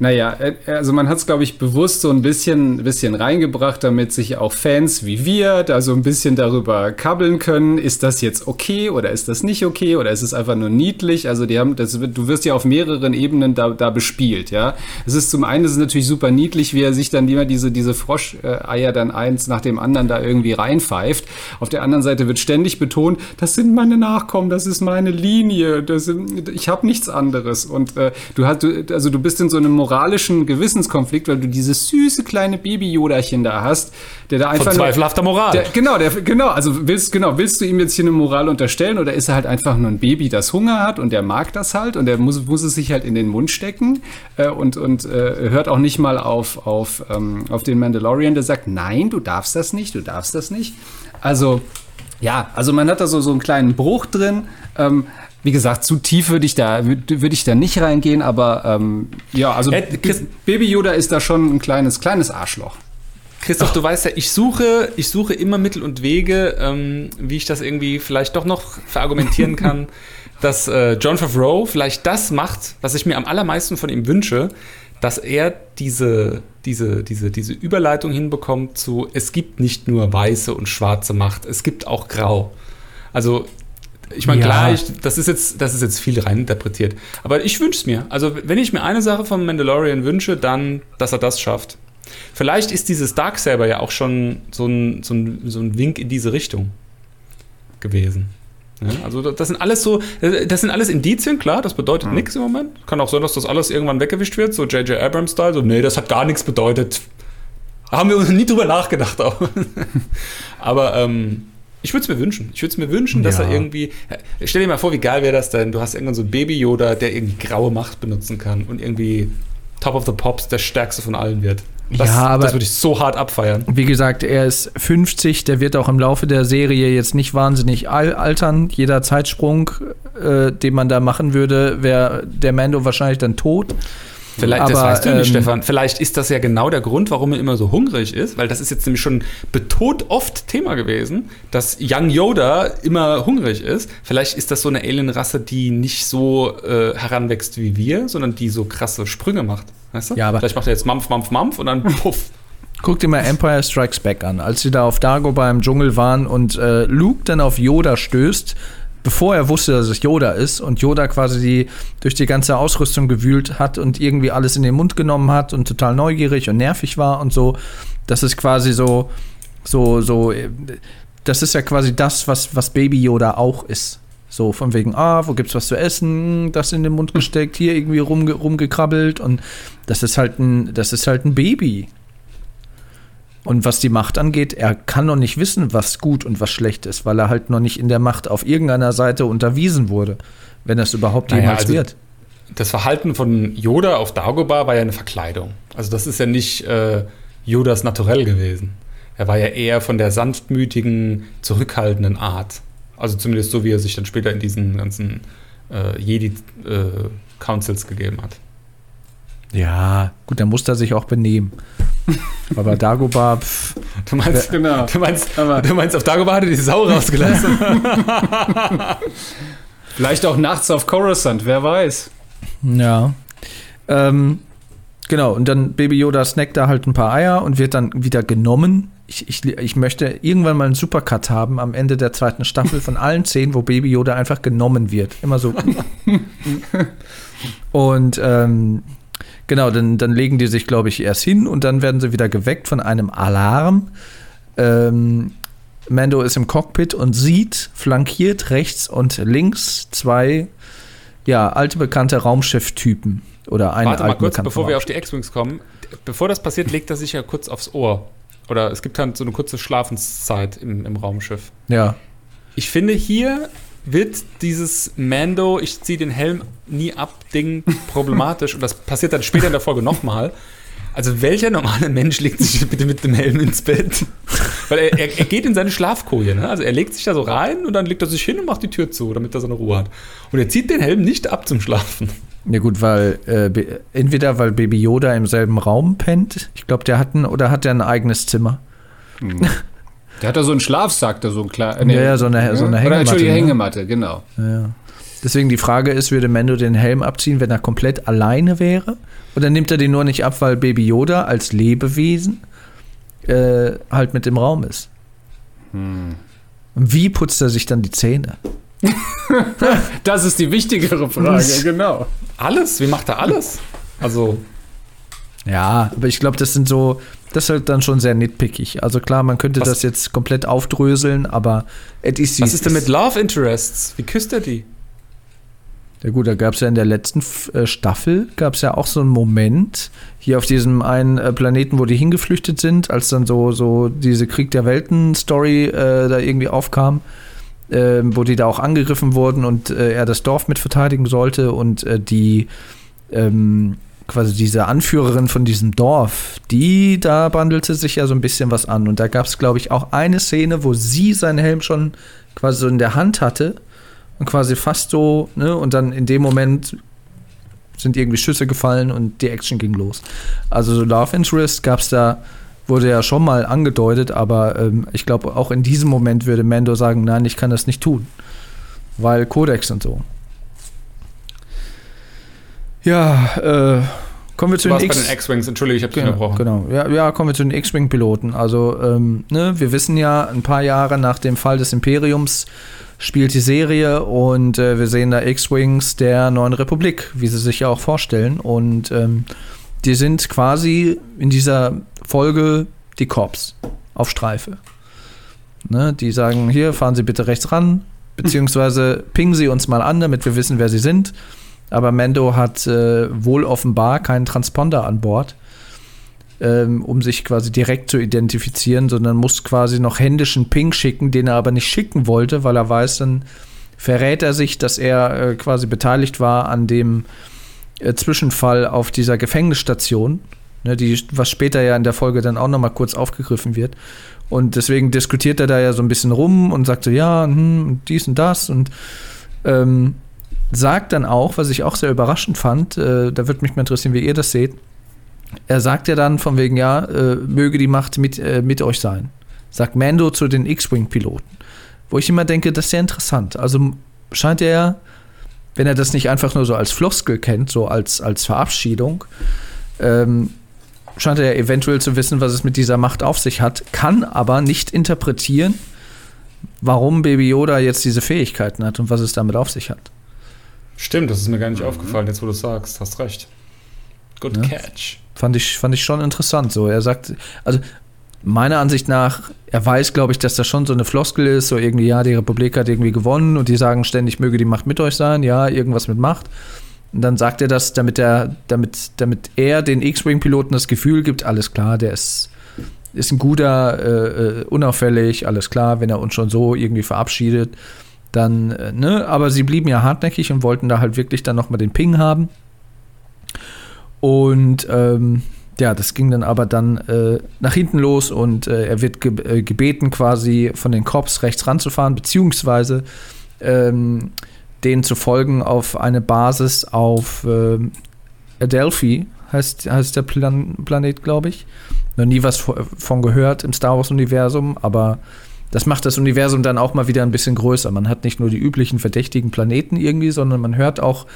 naja, äh, also man hat es, glaube ich, bewusst so ein bisschen, bisschen reingebracht, damit sich auch Fans wie wir da so ein bisschen darüber kabbeln können. Ist das jetzt okay oder ist das nicht okay oder ist es einfach nur niedlich? Also die haben, das, du wirst ja auf mehreren Ebenen da, da bespielt, ja. Es ist zum einen, es ist natürlich super niedlich, wie er sich dann immer diese, diese Froscheier dann eins nach dem anderen da irgendwie reinpfeift. Auf der anderen Seite wird ständig betont, das sind meine Nachkommen, das ist meine Linie, das sind, ich habe nichts anderes. Und äh, du hast, du, also du bist in so einem moralischen Gewissenskonflikt, weil du dieses süße kleine Baby-Joderchen da hast, der da einfach Von zweifelhafter Moral. der, genau, der, genau, also willst, genau, willst du ihm jetzt hier eine Moral unterstellen oder ist er halt einfach nur ein Baby, das Hunger hat und der mag das halt und der muss, muss es sich halt in den Mund stecken äh, und, und äh, hört auch nicht mal auf, auf, ähm, auf den Mandalorian, der sagt, nein, du darfst das nicht, du darfst das nicht. Also, ja, also man hat da so, so einen kleinen Bruch drin. Ähm, wie gesagt, zu tief würde ich da würde ich da nicht reingehen, aber ähm, ja, also Äh, Baby Yoda ist da schon ein kleines kleines Arschloch. Christoph, du weißt ja, ich suche, ich suche immer Mittel und Wege, ähm, wie ich das irgendwie vielleicht doch noch verargumentieren kann, dass äh, John Favreau vielleicht das macht, was ich mir am allermeisten von ihm wünsche, dass er diese, diese, diese, diese Überleitung hinbekommt zu, es gibt nicht nur weiße und schwarze Macht, es gibt auch grau. Also, ich meine, Ja. klar, ich, das, ist jetzt, das ist jetzt viel reininterpretiert. Aber ich wünsche es mir. Also, wenn ich mir eine Sache vom Mandalorian wünsche, dann, dass er das schafft. Vielleicht ist dieses Darksaber ja auch schon so ein, so ein, so ein Wink in diese Richtung gewesen. Ja, also das sind alles so, das sind alles Indizien, klar, das bedeutet nichts im Moment. Kann auch sein, dass das alles irgendwann weggewischt wird, so J.J. Abrams-Style, so, nee, das hat gar nichts bedeutet. Da haben wir uns nie drüber nachgedacht auch. Aber ähm, ich würde es mir wünschen. Ich würde es mir wünschen, dass Ja. er irgendwie. Stell dir mal vor, wie geil wäre das denn? Du hast irgendwann so ein Baby-Yoda, der irgendwie graue Macht benutzen kann und irgendwie Top of the Pops der stärkste von allen wird. Das, Ja, aber- das würde ich so hart abfeiern. Wie gesagt, er ist 50, der wird auch im Laufe der Serie jetzt nicht wahnsinnig al altern. Jeder Zeitsprung, äh, den man da machen würde, wäre der Mando wahrscheinlich dann tot. Vielleicht, das Aber, weißt du nicht, ähm, Stefan. Vielleicht ist das ja genau der Grund, warum er immer so hungrig ist, weil das ist jetzt nämlich schon betont oft Thema gewesen, dass Young Yoda immer hungrig ist. Vielleicht ist das so eine Alien-Rasse, die nicht so äh, heranwächst wie wir, sondern die so krasse Sprünge macht. Weißt du? Ja, aber- Vielleicht macht er jetzt Mampf, Mampf, Mampf und dann puff. Guck dir mal Empire Strikes Back an. Als sie da auf Dagobah im Dschungel waren und äh, Luke dann auf Yoda stößt, bevor er wusste, dass es Yoda ist und Yoda quasi die, durch die ganze Ausrüstung gewühlt hat und irgendwie alles in den Mund genommen hat und total neugierig und nervig war und so. Das ist quasi so, so, so, das ist ja quasi das, was, was Baby Yoda auch ist. So von wegen, ah, wo gibt's was zu essen? Das in den Mund gesteckt, hier irgendwie rumge rumgekrabbelt und das ist halt ein, das ist halt ein Baby. Und was die Macht angeht, er kann noch nicht wissen, was gut und was schlecht ist, weil er halt noch nicht in der Macht auf irgendeiner Seite unterwiesen wurde, wenn das überhaupt Naja, jemals also- wird. Das Verhalten von Yoda auf Dagobah war ja eine Verkleidung. Also das ist ja nicht äh, Yodas Naturell gewesen. Er war ja eher von der sanftmütigen, zurückhaltenden Art. Also zumindest so, wie er sich dann später in diesen ganzen äh, Jedi-Councils gegeben hat. Ja, gut, dann muss er sich auch benehmen. Aber Dagobah, pff, Du meinst, Genau. du meinst, Aber- du meinst auf Dagobah hat er die Sau rausgelassen. Vielleicht auch nachts auf Coruscant, wer weiß. ja. Ähm, genau, und dann Baby Yoda snackt da halt ein paar Eier und wird dann wieder genommen. Ich, ich, ich möchte irgendwann mal einen Supercut haben am Ende der zweiten Staffel von allen Szenen, wo Baby Yoda einfach genommen wird. Immer so. und ähm, genau, dann, dann legen die sich, glaube ich, erst hin und dann werden sie wieder geweckt von einem Alarm. Ähm, Mando ist im Cockpit und sieht flankiert rechts und links zwei ja, alte bekannte Raumschiff-Typen. Oder eine Warte mal kurz, bevor wir auf die X-Wings kommen. Bevor das passiert, legt er sich ja kurz aufs Ohr. Oder es gibt dann so eine kurze Schlafenszeit im, im Raumschiff. Ja. Ich finde, hier wird dieses Mando, ich ziehe den Helm nie ab, Ding problematisch. Und das passiert dann später in der Folge nochmal. Also welcher normale Mensch legt sich bitte mit dem Helm ins Bett? Weil er, er, er geht in seine Schlafkoje, ne? Also er legt sich da so rein und dann legt er sich hin und macht die Tür zu, damit er seine Ruhe hat. Und er zieht den Helm nicht ab zum Schlafen. Ja gut, weil äh, entweder weil Baby Yoda im selben Raum pennt, ich glaube, der hat ein oder hat der ein eigenes Zimmer. Der hat da so einen Schlafsack, da so ein klar. Ja, ja, so eine- so eine Oder Hängematte, Entschuldige, ne? Hängematte, genau. Ja. Deswegen die Frage ist, würde Mando den Helm abziehen, wenn er komplett alleine wäre? Oder nimmt er den nur nicht ab, weil Baby Yoda als Lebewesen äh, halt mit im Raum ist? Hm. Und wie putzt er sich dann die Zähne? Das ist die wichtigere Frage, genau. Alles? Wie macht er alles? Also, Ja, aber ich glaube, das sind so, das ist halt dann schon sehr nitpickig. Also klar, man könnte Was- das jetzt komplett aufdröseln, aber es ist wie was ist denn mit Love Interests? Wie küsst er die? Ja gut, da gab es ja in der letzten äh, Staffel, gab es ja auch so einen Moment, hier auf diesem einen äh, Planeten, wo die hingeflüchtet sind, als dann so, so diese Krieg der Welten-Story äh, da irgendwie aufkam, äh, wo die da auch angegriffen wurden und äh, er das Dorf mit verteidigen sollte und äh, die ähm, quasi diese Anführerin von diesem Dorf, die da bandelte sich ja so ein bisschen was an. Und da gab es, glaube ich, auch eine Szene, wo sie seinen Helm schon quasi so in der Hand hatte und quasi fast so, ne, und dann in dem Moment sind irgendwie Schüsse gefallen und die Action ging los. Also so Love Interest gab es da wurde ja schon mal angedeutet, aber ähm, ich glaube, auch in diesem Moment würde Mando sagen, nein, ich kann das nicht tun. Weil Kodex und so. Ja, äh, kommen wir zu den warst bei X. den X-Wings, entschuldige, ich habe dich Genau, unterbrochen. genau. Ja, ja, kommen wir zu den X-Wing-Piloten. Also, ähm, ne, wir wissen ja, ein paar Jahre nach dem Fall des Imperiums spielt die Serie und äh, wir sehen da X-Wings der neuen Republik, wie sie sich ja auch vorstellen. Und ähm, die sind quasi in dieser Folge die Cops auf Streife. Ne, die sagen, hier, fahren Sie bitte rechts ran, beziehungsweise pingen Sie uns mal an, damit wir wissen, wer Sie sind. Aber Mando hat äh, wohl offenbar keinen Transponder an Bord, ähm, um sich quasi direkt zu identifizieren, sondern muss quasi noch händischen Ping schicken, den er aber nicht schicken wollte, weil er weiß, dann verrät er sich, dass er äh, quasi beteiligt war an dem äh, Zwischenfall auf dieser Gefängnisstation, ne, die, was später ja in der Folge dann auch nochmal kurz aufgegriffen wird. Und deswegen diskutiert er da ja so ein bisschen rum und sagt so, ja, hm, dies und das und ähm, sagt dann auch, was ich auch sehr überraschend fand, äh, da würde mich mal interessieren, wie ihr das seht. Er sagt ja dann von wegen, ja, äh, möge die Macht mit, äh, mit euch sein. Sagt Mando zu den X-Wing-Piloten. Wo ich immer denke, das ist sehr interessant. Also scheint er, wenn er das nicht einfach nur so als Floskel kennt, so als, als Verabschiedung, ähm, scheint er ja eventuell zu wissen, was es mit dieser Macht auf sich hat, kann aber nicht interpretieren, warum Baby Yoda jetzt diese Fähigkeiten hat und was es damit auf sich hat. Stimmt, das ist mir gar nicht aufgefallen, jetzt wo du es sagst. Hast recht. Good Ne? catch. Fand ich, fand ich schon interessant. So, er sagt, also meiner Ansicht nach, er weiß, glaube ich, dass das schon so eine Floskel ist, so irgendwie, ja, die Republik hat irgendwie gewonnen und die sagen ständig, möge die Macht mit euch sein, ja, irgendwas mit Macht. Und dann sagt er das, damit er, damit, damit er den X-Wing-Piloten das Gefühl gibt, alles klar, der ist, ist ein guter, äh, äh, unauffällig, alles klar, wenn er uns schon so irgendwie verabschiedet, dann, äh, ne, aber sie blieben ja hartnäckig und wollten da halt wirklich dann nochmal den Ping haben. Und ähm, ja, das ging dann aber dann äh, nach hinten los und äh, er wird ge äh, gebeten, quasi von den Cops rechts ranzufahren, beziehungsweise ähm, denen zu folgen auf eine Basis auf ähm, Adelphi, heißt, heißt der Plan Planet, glaube ich. Noch nie was vo- von gehört im Star Wars-Universum, aber das macht das Universum dann auch mal wieder ein bisschen größer. Man hat nicht nur die üblichen verdächtigen Planeten irgendwie, sondern man hört auch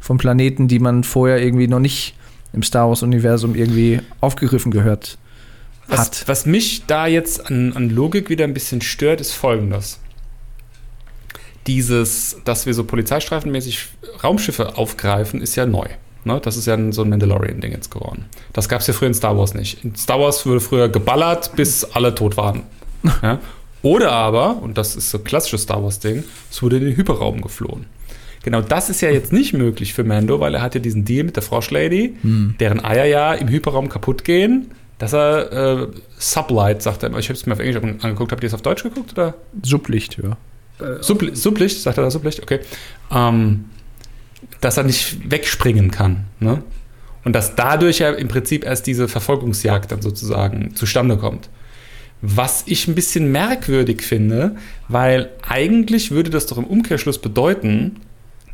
von Planeten, die man vorher irgendwie noch nicht im Star Wars-Universum irgendwie aufgegriffen gehört Was, hat. was mich da jetzt an, an Logik wieder ein bisschen stört, ist folgendes. Dieses, dass wir so polizeistreifenmäßig Raumschiffe aufgreifen, ist ja neu. Ne? Das ist ja ein- so ein Mandalorian-Ding jetzt geworden. Das gab es ja früher in Star Wars nicht. In Star Wars wurde früher geballert, bis alle tot waren. ja? Oder aber, und das ist so ein klassisches Star Wars-Ding, es wurde in den Hyperraum geflohen. Genau das ist ja jetzt nicht möglich für Mando, weil er hat ja diesen Deal mit der Froschlady, deren Eier ja im Hyperraum kaputt gehen, dass er äh, Sublight, sagt er immer. Ich habe es mir auf Englisch angeguckt. Habt ihr es auf Deutsch geguckt? Oder? Sublicht, ja. Subli Sublicht, sagt er da Sublicht? Okay. Ähm, dass er nicht wegspringen kann. Ne? Und dass dadurch ja im Prinzip erst diese Verfolgungsjagd dann sozusagen zustande kommt. Was ich ein bisschen merkwürdig finde, weil eigentlich würde das doch im Umkehrschluss bedeuten,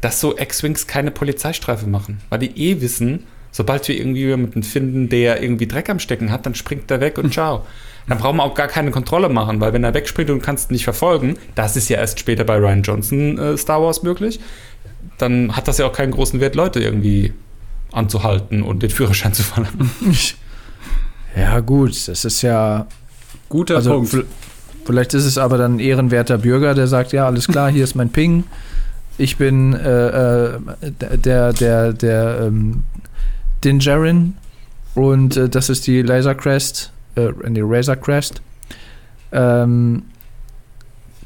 dass so X-Wings keine Polizeistreife machen. Weil die eh wissen, sobald wir irgendwie jemanden finden, der irgendwie Dreck am Stecken hat, dann springt er weg und ciao. Dann brauchen wir auch gar keine Kontrolle machen, weil wenn er wegspringt und kannst ihn nicht verfolgen, das ist ja erst später bei Ryan Johnson äh, Star Wars möglich, dann hat das ja auch keinen großen Wert, Leute irgendwie anzuhalten und den Führerschein zu verlangen. Ja, gut, das ist ja. Guter Also, Punkt. vielleicht ist es aber dann ein ehrenwerter Bürger, der sagt: Ja, alles klar, hier ist mein Ping. Ich bin äh, äh, der, der, der ähm, Dinjarin und äh, das ist die Laser Crest, äh, die Razor Crest. Ähm,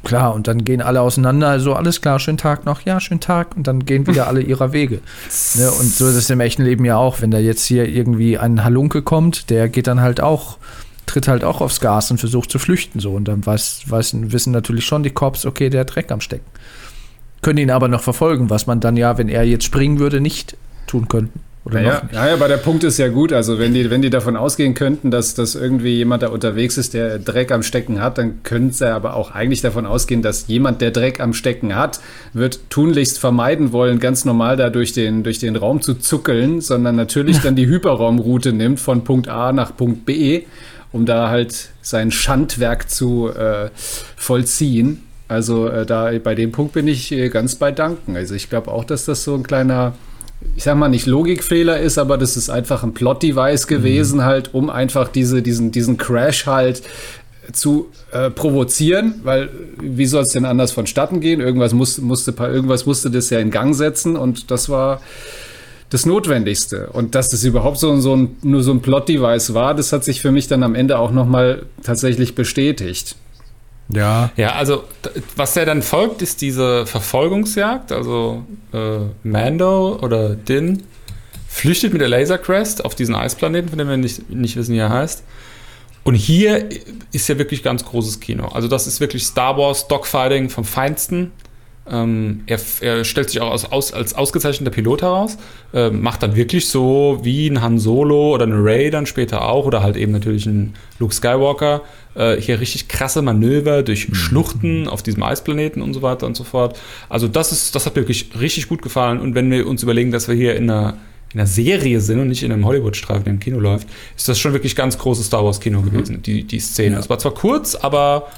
klar, und dann gehen alle auseinander. Also alles klar, schönen Tag noch, ja, schönen Tag. Und dann gehen wieder alle ihrer Wege. Ne, und so ist es im echten Leben ja auch. Wenn da jetzt hier irgendwie ein Halunke kommt, der geht dann halt auch, tritt halt auch aufs Gas und versucht zu flüchten. So. Und dann weiß, weiß, wissen natürlich schon die Cops, okay, der hat Dreck am Stecken. Können ihn aber noch verfolgen, was man dann ja, wenn er jetzt springen würde, nicht tun könnten. Oder Naja, naja, aber der Punkt ist ja gut. Also, wenn die, wenn die davon ausgehen könnten, dass, dass irgendwie jemand da unterwegs ist, der Dreck am Stecken hat, dann können sie aber auch eigentlich davon ausgehen, dass jemand, der Dreck am Stecken hat, wird tunlichst vermeiden wollen, ganz normal da durch den, durch den Raum zu zuckeln, sondern natürlich dann die Hyperraumroute nimmt von Punkt A nach Punkt B. um da halt sein Schandwerk zu äh, vollziehen. Also äh, da bei dem Punkt bin ich äh, ganz bei Danken. Also ich glaube auch, dass das so ein kleiner, ich sag mal nicht Logikfehler ist, aber das ist einfach ein Plot-Device gewesen, mhm. halt, um einfach diese, diesen, diesen Crash halt zu äh, provozieren, weil wie soll es denn anders vonstatten gehen? Irgendwas musste, musste, irgendwas musste das ja in Gang setzen und das war das Notwendigste. Und dass das überhaupt so, so ein, nur so ein Plot-Device war, das hat sich für mich dann am Ende auch nochmal tatsächlich bestätigt. Ja. Ja, also was ja dann folgt, ist diese Verfolgungsjagd. Also äh, Mando oder Din flüchtet mit der Laser Crest auf diesen Eisplaneten, von dem wir nicht, nicht wissen, wie er heißt. Und hier ist ja wirklich ganz großes Kino. Also das ist wirklich Star Wars Dogfighting vom Feinsten. Ähm, er, er, stellt sich auch als, aus, als ausgezeichneter Pilot heraus, äh, macht dann wirklich so wie ein Han Solo oder ein Ray dann später auch oder halt eben natürlich ein Luke Skywalker äh, hier richtig krasse Manöver durch mhm. Schluchten auf diesem Eisplaneten und so weiter und so fort. Also das ist, das hat mir wirklich richtig gut gefallen und wenn wir uns überlegen, dass wir hier in einer in einer Serie sind und nicht in einem Hollywood-Streifen, der im Kino läuft, ist das schon wirklich ganz großes Star Wars-Kino mhm. gewesen, die, die Szene. Es war zwar kurz, aber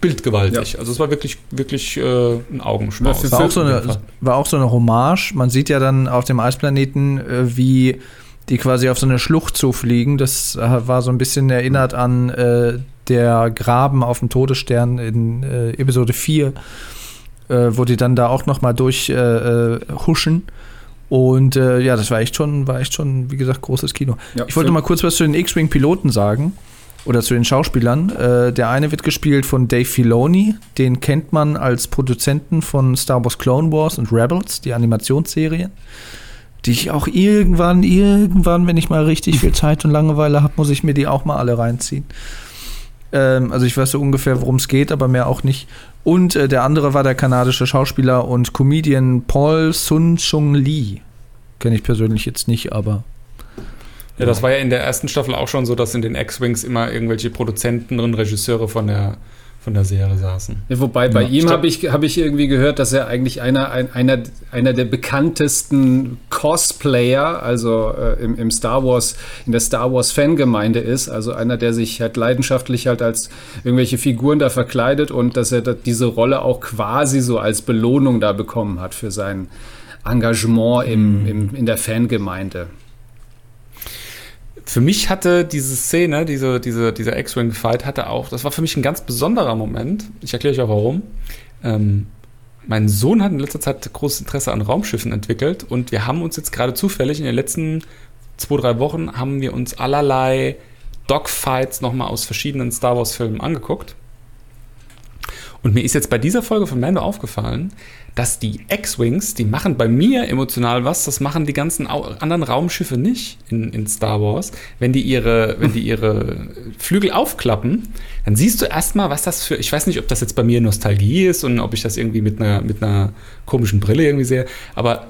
bildgewaltig. Ja. Also es war wirklich, wirklich äh, ein Augenschmaus. War auch, so eine, war auch so eine Hommage. Man sieht ja dann auf dem Eisplaneten, äh, wie die quasi auf so eine Schlucht zufliegen. Das äh, war so ein bisschen erinnert an äh, der Graben auf dem Todesstern in äh, Episode 4, äh, wo die dann da auch noch mal durch huschen. Und äh, ja, das war echt schon, war echt schon, wie gesagt, großes Kino. Ja, ich wollte mal kurz was zu den X-Wing-Piloten sagen oder zu den Schauspielern. Äh, der eine wird gespielt von Dave Filoni, den kennt man als Produzenten von Star Wars Clone Wars und Rebels, die Animationsserie, die ich auch irgendwann, irgendwann, wenn ich mal richtig viel Zeit und Langeweile habe, muss ich mir die auch mal alle reinziehen. Ähm, also ich weiß so ungefähr, worum es geht, aber mehr auch nicht. Und äh, der andere war der kanadische Schauspieler und Comedian Paul Sun Chung Lee. Kenne ich persönlich jetzt nicht, aber ja, das war ja in der ersten Staffel auch schon so, dass in den X-Wings immer irgendwelche Produzenten und Regisseure von der, von der Serie saßen. Ja, wobei bei ja. ihm habe ich, hab ich irgendwie gehört, dass er eigentlich einer, ein, einer, einer der bekanntesten Cosplayer, also äh, im, im Star Wars, in der Star Wars Fangemeinde ist. Also einer, der sich halt leidenschaftlich halt als irgendwelche Figuren da verkleidet und dass er da diese Rolle auch quasi so als Belohnung da bekommen hat für sein Engagement im, mhm. im, in der Fangemeinde für mich hatte diese Szene, diese, diese, dieser X-Wing-Fight hatte auch, das war für mich ein ganz besonderer Moment. Ich erkläre euch auch warum. Ähm, mein Sohn hat in letzter Zeit großes Interesse an Raumschiffen entwickelt und wir haben uns jetzt gerade zufällig in den letzten zwei, drei Wochen haben wir uns allerlei Dogfights nochmal aus verschiedenen Star Wars-Filmen angeguckt. Und mir ist jetzt bei dieser Folge von Mando aufgefallen, dass die X-Wings, die machen bei mir emotional was, das machen die ganzen anderen Raumschiffe nicht in, in Star Wars. Wenn die, ihre, wenn die ihre Flügel aufklappen, dann siehst du erstmal, was das für, ich weiß nicht, ob das jetzt bei mir Nostalgie ist und ob ich das irgendwie mit einer, mit einer komischen Brille irgendwie sehe, aber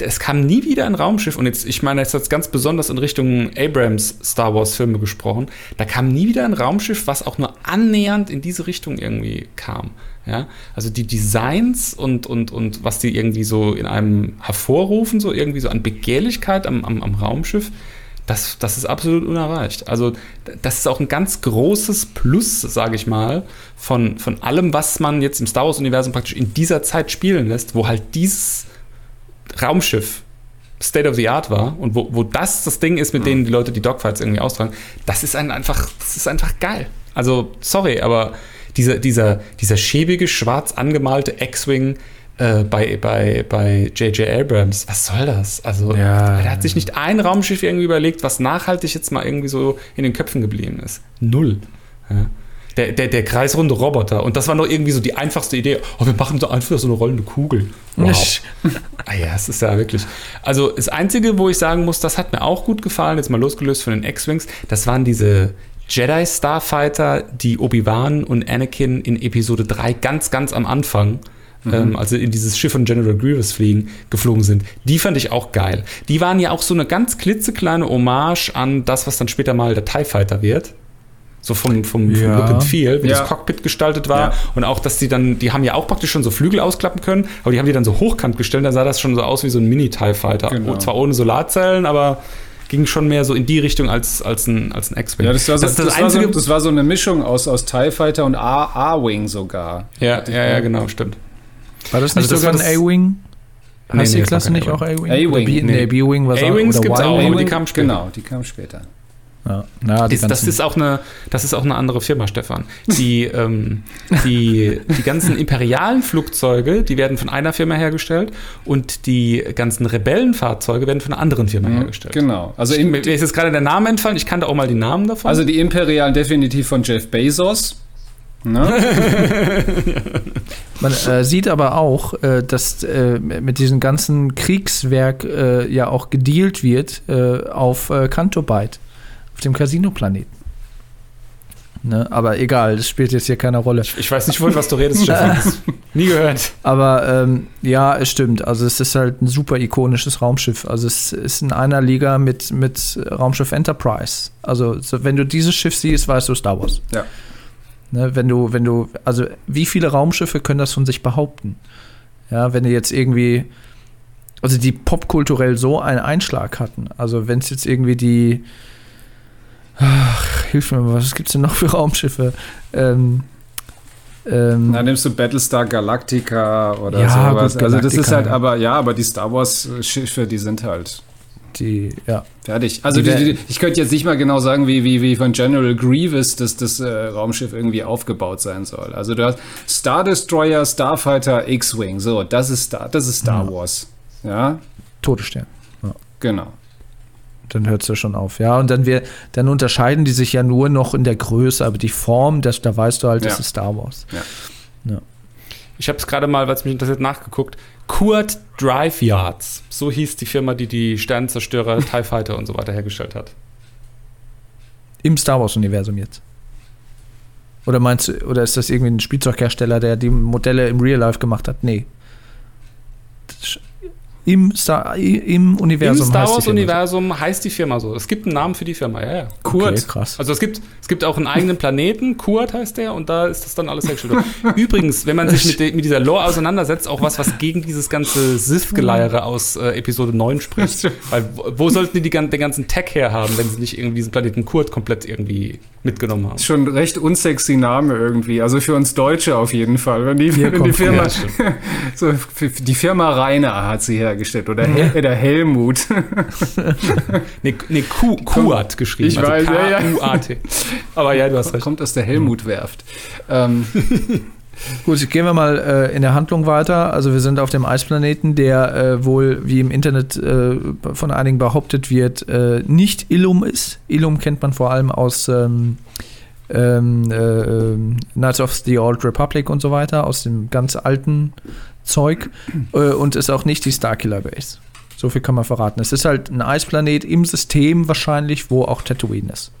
es kam nie wieder ein Raumschiff und jetzt, ich meine, jetzt hat ganz besonders in Richtung Abrams Star Wars Filme gesprochen, da kam nie wieder ein Raumschiff, was auch nur annähernd in diese Richtung irgendwie kam. Ja, also die Designs und, und, und was die irgendwie so in einem hervorrufen, so irgendwie so an Begehrlichkeit am, am, am Raumschiff, das, das ist absolut unerreicht. Also das ist auch ein ganz großes Plus, sage ich mal, von, von allem, was man jetzt im Star Wars-Universum praktisch in dieser Zeit spielen lässt, wo halt dieses Raumschiff State of the Art war und wo, wo das das Ding ist, mit denen die Leute die Dogfights irgendwie austragen, das ist ein einfach, das ist einfach geil. Also, sorry, aber dieser, dieser, dieser schäbige, schwarz angemalte X-Wing äh, bei, bei, bei J.J. Abrams, was soll das? Also, ja. der hat sich nicht ein Raumschiff irgendwie überlegt, was nachhaltig jetzt mal irgendwie so in den Köpfen geblieben ist. Null. Ja. Der, der, der kreisrunde Roboter. Und das war noch irgendwie so die einfachste Idee. Oh, wir machen so einfach so eine rollende Kugel. Wow. ah ja, es ist ja wirklich. Also das Einzige, wo ich sagen muss, das hat mir auch gut gefallen, jetzt mal losgelöst von den X-Wings, das waren diese, Jedi Starfighter, die Obi-Wan und Anakin in Episode 3 ganz, ganz am Anfang, mhm. also in dieses Schiff von General Grievous fliegen, geflogen sind. Die fand ich auch geil. Die waren ja auch so eine ganz klitzekleine Hommage an das, was dann später mal der TIE Fighter wird. So vom, vom, vom ja. Look and Feel, wie ja. das Cockpit gestaltet war. Ja. Und auch, dass die dann, die haben ja auch praktisch schon so Flügel ausklappen können, aber die haben die dann so hochkant gestellt, dann sah das schon so aus wie so ein Mini-TIE Fighter. Genau. Zwar ohne Solarzellen, aber ging schon mehr so in die Richtung als, als ein, als ein X-Wing. Ja, das war, so, ist das, war so, das war so eine Mischung aus, aus TIE Fighter und A- A-Wing sogar. ja, ja, ja, genau, stimmt. War das Also nicht das sogar ein das- A-Wing? Heißt nee, die das Klasse nicht auch A-Wing? A-Wing, nee. Nee, B-Wing war A-Wings oder gibt's auch, aber die kamen später. Genau, die kamen später. Ja, na, die Das, ist auch eine, das ist auch eine andere Firma, Stefan. Die, ähm, die, die ganzen imperialen Flugzeuge, die werden von einer Firma hergestellt und die ganzen Rebellenfahrzeuge werden von einer anderen Firma hergestellt. Genau. Also, im, mir ist jetzt gerade der Name entfallen, ich kannte auch mal die Namen davon. also die Imperialen definitiv von Jeff Bezos. Ne? Man äh, sieht aber auch, äh, dass äh, mit diesem ganzen Kriegswerk äh, ja auch gedealt wird äh, auf äh, Cantobite, auf dem Casino-Planeten. Ne? Aber egal, das spielt jetzt hier keine Rolle. ich weiß nicht, von was du redest, Stefan. Nie gehört. Aber ähm, ja, es stimmt. Also es ist halt ein super ikonisches Raumschiff. Also es ist in einer Liga mit, mit Raumschiff Enterprise. Also so, wenn du dieses Schiff siehst, weißt du Star Wars. Ja. Ne, wenn du, wenn du, also wie viele Raumschiffe können das von sich behaupten? Ja, wenn du jetzt irgendwie, also die popkulturell so einen Einschlag hatten. Also wenn es jetzt irgendwie die, ach, hilf mir mal, was gibt's denn noch für Raumschiffe? Ähm, ähm, Dann nimmst du Battlestar Galactica oder Ja, sowas. gut, also das ist Galactica, halt, ja. aber ja, aber die Star Wars Schiffe, die sind halt die, ja. fertig. Also Die die, die, ich könnte jetzt nicht mal genau sagen, wie, wie, wie von General Grievous das, das äh, Raumschiff irgendwie aufgebaut sein soll. Also du hast Star Destroyer, Starfighter, X-Wing. So, das ist Star, das ist Star Wars. Ja, Todesstern. genau. Dann hört es ja schon auf. Ja, und dann, wir, dann unterscheiden die sich ja nur noch in der Größe, aber die Form, das, da weißt du halt, das Ja. ist Star Wars. Ich habe es gerade mal, weil es mich interessiert, nachgeguckt. Kurt Drive Yards. So hieß die Firma, die die Sternenzerstörer, TIE Fighter und so weiter hergestellt hat. Im Star Wars-Universum jetzt. Oder meinst du, oder ist das irgendwie ein Spielzeughersteller, der die Modelle im Real Life gemacht hat? Nee. Im, Star, im Universum. Im Star heißt die Wars Firma Universum heißt die Firma so. Es gibt einen Namen für die Firma, ja, ja. Kurt. Okay, krass. Also es gibt, es gibt auch einen eigenen Planeten, Kurt heißt der, und da ist das dann alles hergestellt. worden. Übrigens, wenn man sich mit, de, mit dieser Lore auseinandersetzt, auch was, was gegen dieses ganze Sith-Geleiere aus äh, Episode 9 spricht. Weil wo, sollten die, die den ganzen Tech herhaben, wenn sie nicht irgendwie diesen Planeten Kurt komplett irgendwie mitgenommen haben? Ist schon ein recht unsexy Name irgendwie. Also für uns Deutsche auf jeden Fall. Wenn die, Hier wenn die Firma, Ja, so, die Firma Rainer hat sie hergestellt oder, Hel oder Helmut. Nee, nee Ku, Kuat geschrieben. Ich weiß, ja, ja. K-U-A-T. Aber ja, du hast recht. Kommt aus der Helmut-Werft. Ähm, Gut, gehen wir mal äh, in der Handlung weiter. Also wir sind auf dem Eisplaneten, der äh, wohl, wie im Internet äh, von einigen behauptet wird, äh, nicht Illum ist. Illum kennt man vor allem aus ähm, ähm, äh, ähm, Knights of the Old Republic und so weiter, aus dem ganz alten Zeug. Äh, und ist auch nicht die Starkiller Base. So viel kann man verraten. Es ist halt ein Eisplanet im System wahrscheinlich, wo auch Tatooine ist.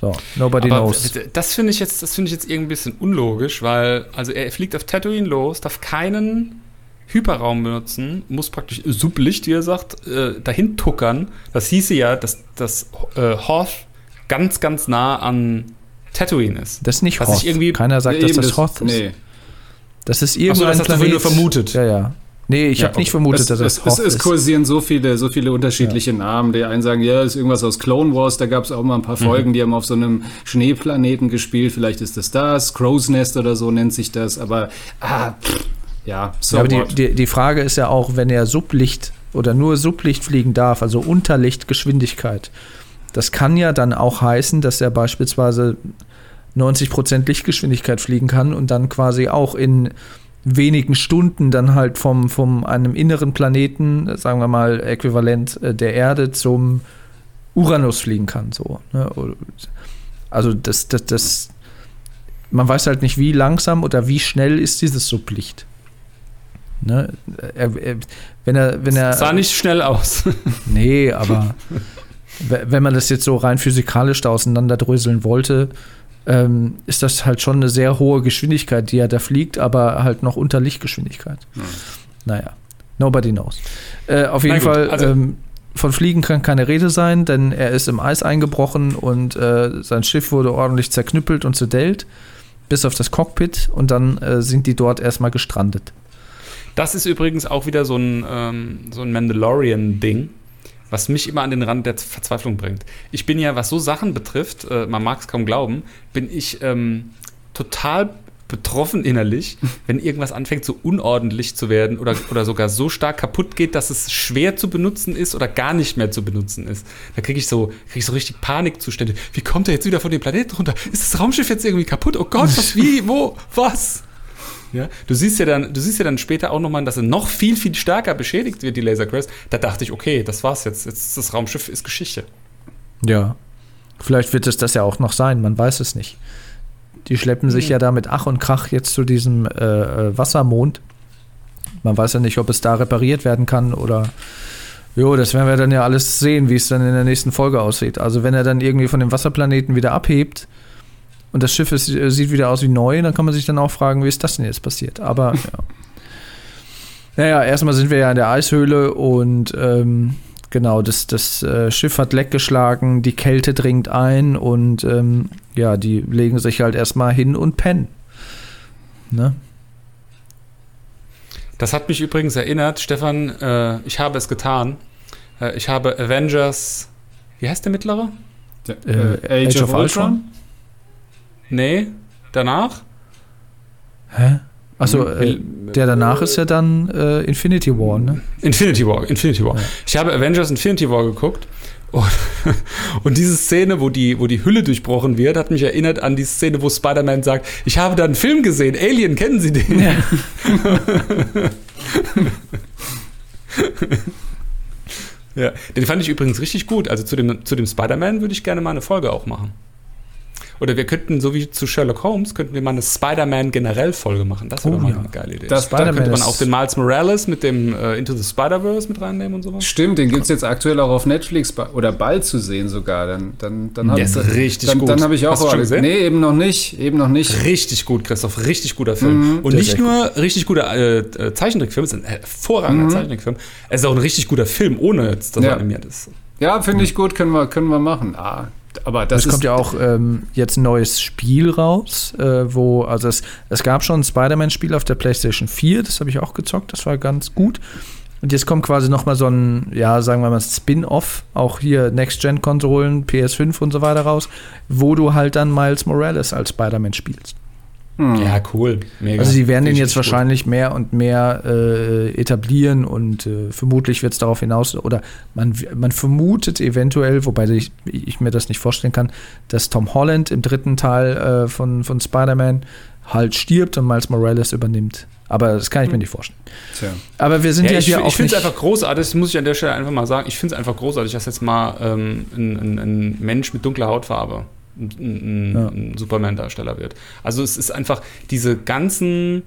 So, nobody Aber knows. das finde ich jetzt, das finde ich jetzt irgendwie ein bisschen unlogisch, weil also er fliegt auf Tatooine los, darf keinen Hyperraum benutzen, muss praktisch Sublicht, wie er sagt, äh, dahin tuckern. Das hieße ja, dass das äh, Hoth ganz, ganz nah an Tatooine ist. Das ist nicht Hoth. Keiner sagt, dass das Hoth ist. Nee. Das ist Ach so, irgendein das hast du nur Planet. vermutet. Ja, ja. Nee, ich Ja, habe nicht vermutet, Es, dass das es, Hoth es, es kursieren so viele, so viele unterschiedliche Namen. Die einen sagen, ja, ist irgendwas aus Clone Wars. Da gab es auch mal ein paar Mhm. Folgen, die haben auf so einem Schneeplaneten gespielt. Vielleicht ist das das. Crow's Nest oder so nennt sich das. Aber, ah, pff, ja, so ja, aber die, die, die Frage ist ja auch, wenn er Sublicht oder nur Sublicht fliegen darf, also Unterlichtgeschwindigkeit, das kann ja dann auch heißen, dass er beispielsweise 90% Lichtgeschwindigkeit fliegen kann und dann quasi auch in wenigen Stunden dann halt vom, vom einem inneren Planeten, sagen wir mal äquivalent äh, der Erde zum Uranus fliegen kann. So, ne? Also das, das, das, man weiß halt nicht, wie langsam oder wie schnell ist dieses Sublicht. Ne? Er, er, wenn er, wenn er, sah nicht schnell aus. nee, aber we- wenn man das jetzt so rein physikalisch da auseinanderdröseln wollte, ähm, ist das halt schon eine sehr hohe Geschwindigkeit, die er da fliegt, aber halt noch unter Lichtgeschwindigkeit. Naja, nobody knows. Äh, auf jeden gut, Fall, also- ähm, von Fliegen kann keine Rede sein, denn er ist im Eis eingebrochen und äh, sein Schiff wurde ordentlich zerknüppelt und zerdellt, bis auf das Cockpit und dann äh, sind die dort erstmal gestrandet. Das ist übrigens auch wieder so ein, ähm, so ein Mandalorian-Ding. Was mich immer an den Rand der Verzweiflung bringt. Ich bin ja, was so Sachen betrifft, äh, man mag es kaum glauben, bin ich ähm, total betroffen innerlich, wenn irgendwas anfängt so unordentlich zu werden oder, oder sogar so stark kaputt geht, dass es schwer zu benutzen ist oder gar nicht mehr zu benutzen ist. Da kriege ich, so, krieg ich so richtig Panikzustände. Wie kommt er jetzt wieder von dem Planeten runter? Ist das Raumschiff jetzt irgendwie kaputt? Oh Gott, was, wie, wo, was? Ja, du siehst ja dann, du siehst ja dann später auch nochmal, dass er noch viel, viel stärker beschädigt wird, die Laser Crest. Da dachte ich, okay, das war's jetzt. Jetzt das Raumschiff ist Geschichte. Ja. Vielleicht wird es das ja auch noch sein, man weiß es nicht. Die schleppen sich ja da mit Ach und Krach jetzt zu diesem äh, äh, Wassermond. Man weiß ja nicht, ob es da repariert werden kann oder. Jo, das werden wir dann ja alles sehen, wie es dann in der nächsten Folge aussieht. Also, wenn er dann irgendwie von dem Wasserplaneten wieder abhebt und das Schiff ist, äh, sieht wieder aus wie neu, dann kann man sich dann auch fragen, wie ist das denn jetzt passiert? Aber, ja. Naja, erstmal sind wir ja in der Eishöhle und ähm, genau, das, das äh, Schiff hat Leck geschlagen, die Kälte dringt ein und ähm, ja, die legen sich halt erstmal hin und pennen. Ne? Das hat mich übrigens erinnert, Stefan, äh, ich habe es getan. Äh, ich habe Avengers, wie heißt der mittlere? Ja, äh, Age, Age, of, of Ultron? Ultron? Nee, danach? Hä? Achso, äh, der danach ist ja dann äh, Infinity War, ne? Infinity War, Infinity War. Ja. Ich habe Avengers Infinity War geguckt und, und, diese Szene, wo die, wo die Hülle durchbrochen wird, hat mich erinnert an die Szene, wo Spider-Man sagt, ich habe da einen Film gesehen, Alien, kennen Sie den? Ja. ja, den fand ich übrigens richtig gut. Also zu dem, zu dem Spider-Man würde ich gerne mal eine Folge auch machen. Oder wir könnten, so wie zu Sherlock Holmes, könnten wir mal eine Spider-Man generell Folge machen. Das wäre oh, mal ja. eine geile Idee. Das da könnte man auch den Miles Morales mit dem äh, Into the Spider-Verse mit reinnehmen und sowas. Stimmt, den gibt es jetzt aktuell auch auf Netflix oder bald zu sehen sogar. Dann, dann, dann hab, Der ist richtig dann, gut. Dann habe ich auch Hast du schon gesehen? Nee, eben noch nicht. Eben noch nicht. Richtig gut, Christoph. Richtig guter Film. Mhm, und nicht nur gut. richtig guter äh, äh, Zeichentrickfilm, es ist ein hervorragender mhm. Zeichentrickfilm. Es ist auch ein richtig guter Film, ohne dass er animiert ist. Ja, finde ich gut, können wir, können wir machen. Ah, aber das es kommt ja auch ähm, jetzt ein neues Spiel raus, äh, wo, also es, es gab schon ein Spider-Man-Spiel auf der PlayStation 4, das habe ich auch gezockt, das war ganz gut. Und jetzt kommt quasi noch mal so ein, ja, sagen wir mal, Spin-off, auch hier Next-Gen-Konsolen, PS5 und so weiter raus, wo du halt dann Miles Morales als Spider-Man spielst. Hm. Ja, cool. Mega. Also sie werden den jetzt wahrscheinlich gut. mehr und mehr äh, etablieren und äh, vermutlich wird es darauf hinaus, oder man, man vermutet eventuell, wobei ich, ich, mir das nicht vorstellen kann, dass Tom Holland im dritten Teil äh, von, von Spider-Man halt stirbt und Miles Morales übernimmt. Aber das kann ich mir hm. nicht vorstellen. Tja. Aber wir sind ja, ja ich, hier ich, auch. Ich finde es einfach großartig, das muss ich an der Stelle einfach mal sagen. Ich finde es einfach großartig, dass jetzt mal ähm, ein, ein, ein Mensch mit dunkler Hautfarbe ein, ja. ein Superman-Darsteller wird. Also es ist einfach diese ganzen,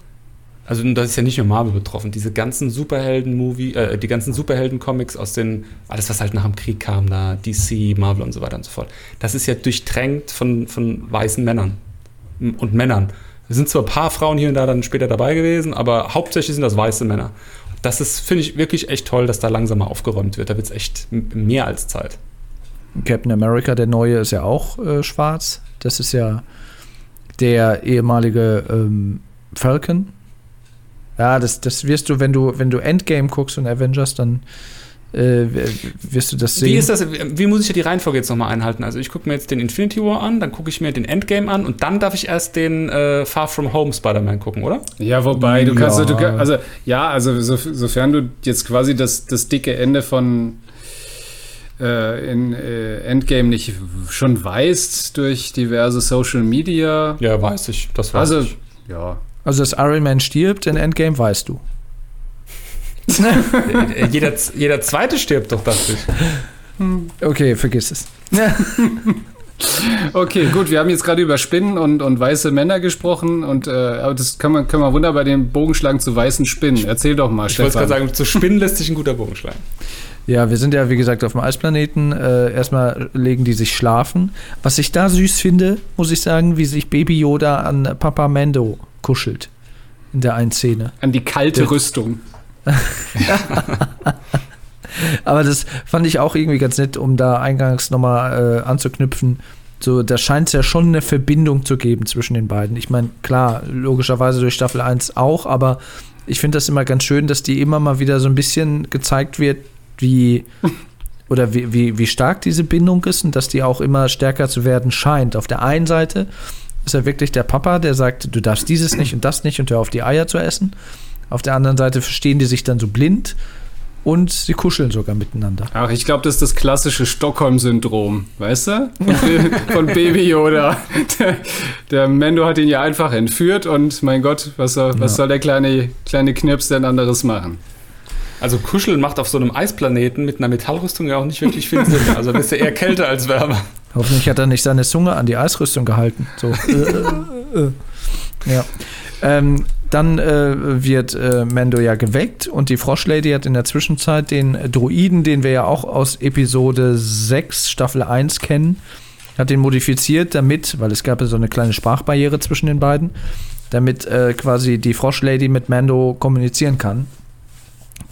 also das ist ja nicht nur Marvel betroffen, diese ganzen Superhelden-Movie, äh, die ganzen Superhelden-Comics aus den, alles was halt nach dem Krieg kam, da DC, Marvel und so weiter und so fort, das ist ja durchtränkt von, von weißen Männern und Männern. Es sind zwar ein paar Frauen hier und da dann später dabei gewesen, aber hauptsächlich sind das weiße Männer. Das ist, finde ich, wirklich echt toll, dass da langsam mal aufgeräumt wird. Da wird es echt mehr als Zeit. Captain America, der neue, ist ja auch äh, schwarz. Das ist ja der ehemalige ähm, Falcon. Ja, das, das wirst du, wenn du, wenn du Endgame guckst und Avengers, dann äh, wirst du das sehen. Wie ist das? Wie muss ich ja die Reihenfolge jetzt nochmal einhalten? Also ich gucke mir jetzt den Infinity War an, dann gucke ich mir den Endgame an und dann darf ich erst den äh, Far From Home Spider-Man gucken, oder? Ja, wobei du kannst, ja. Du, also ja, also so, sofern du jetzt quasi das, das dicke Ende von äh, in äh, Endgame nicht schon weißt durch diverse Social Media. Ja, weiß ich. Das weiß also, ich. Ja. Also, dass Iron Man stirbt in Endgame, weißt du. jeder, jeder zweite stirbt doch, dachte ich. Okay, vergiss es. Okay, gut, wir haben jetzt gerade über Spinnen und, und weiße Männer gesprochen und äh, das kann man, kann man wunderbar den Bogen schlagen zu weißen Spinnen. Erzähl doch mal, ich Stefan. Ich wollte gerade sagen, zu Spinnen lässt sich ein guter Bogen schlagen. Ja, wir sind ja, wie gesagt, auf dem Eisplaneten. Äh, erstmal legen die sich schlafen. Was ich da süß finde, muss ich sagen, wie sich Baby Yoda an Papa Mando kuschelt. In der einen Szene. An die kalte der, Rüstung. Aber das fand ich auch irgendwie ganz nett, um da eingangs nochmal äh, anzuknüpfen. So, da scheint es ja schon eine Verbindung zu geben zwischen den beiden. Ich meine, klar, logischerweise durch Staffel 1 auch, aber ich finde das immer ganz schön, dass die immer mal wieder so ein bisschen gezeigt wird, wie oder wie, wie, wie stark diese Bindung ist und dass die auch immer stärker zu werden scheint. Auf der einen Seite ist er wirklich der Papa, der sagt, du darfst dieses nicht und das nicht und hör auf die Eier zu essen. Auf der anderen Seite verstehen die sich dann so blind und sie kuscheln sogar miteinander. Ach, ich glaube, das ist das klassische Stockholm-Syndrom, weißt du? Von Baby Yoda. Der, der, Mendo hat ihn ja einfach entführt und mein Gott, was soll, was ja. soll der kleine, kleine Knirps denn anderes machen? Also Kuscheln macht auf so einem Eisplaneten mit einer Metallrüstung ja auch nicht wirklich viel Sinn. Also bist du eher kälter als wärmer. Hoffentlich hat er nicht seine Zunge an die Eisrüstung gehalten. So. ja. Ähm, dann äh, wird äh, Mando ja geweckt und die Froschlady hat in der Zwischenzeit den Druiden, den wir ja auch aus Episode 6, Staffel 1 kennen, hat den modifiziert, damit, weil es gab ja so eine kleine Sprachbarriere zwischen den beiden, damit äh, quasi die Froschlady mit Mando kommunizieren kann.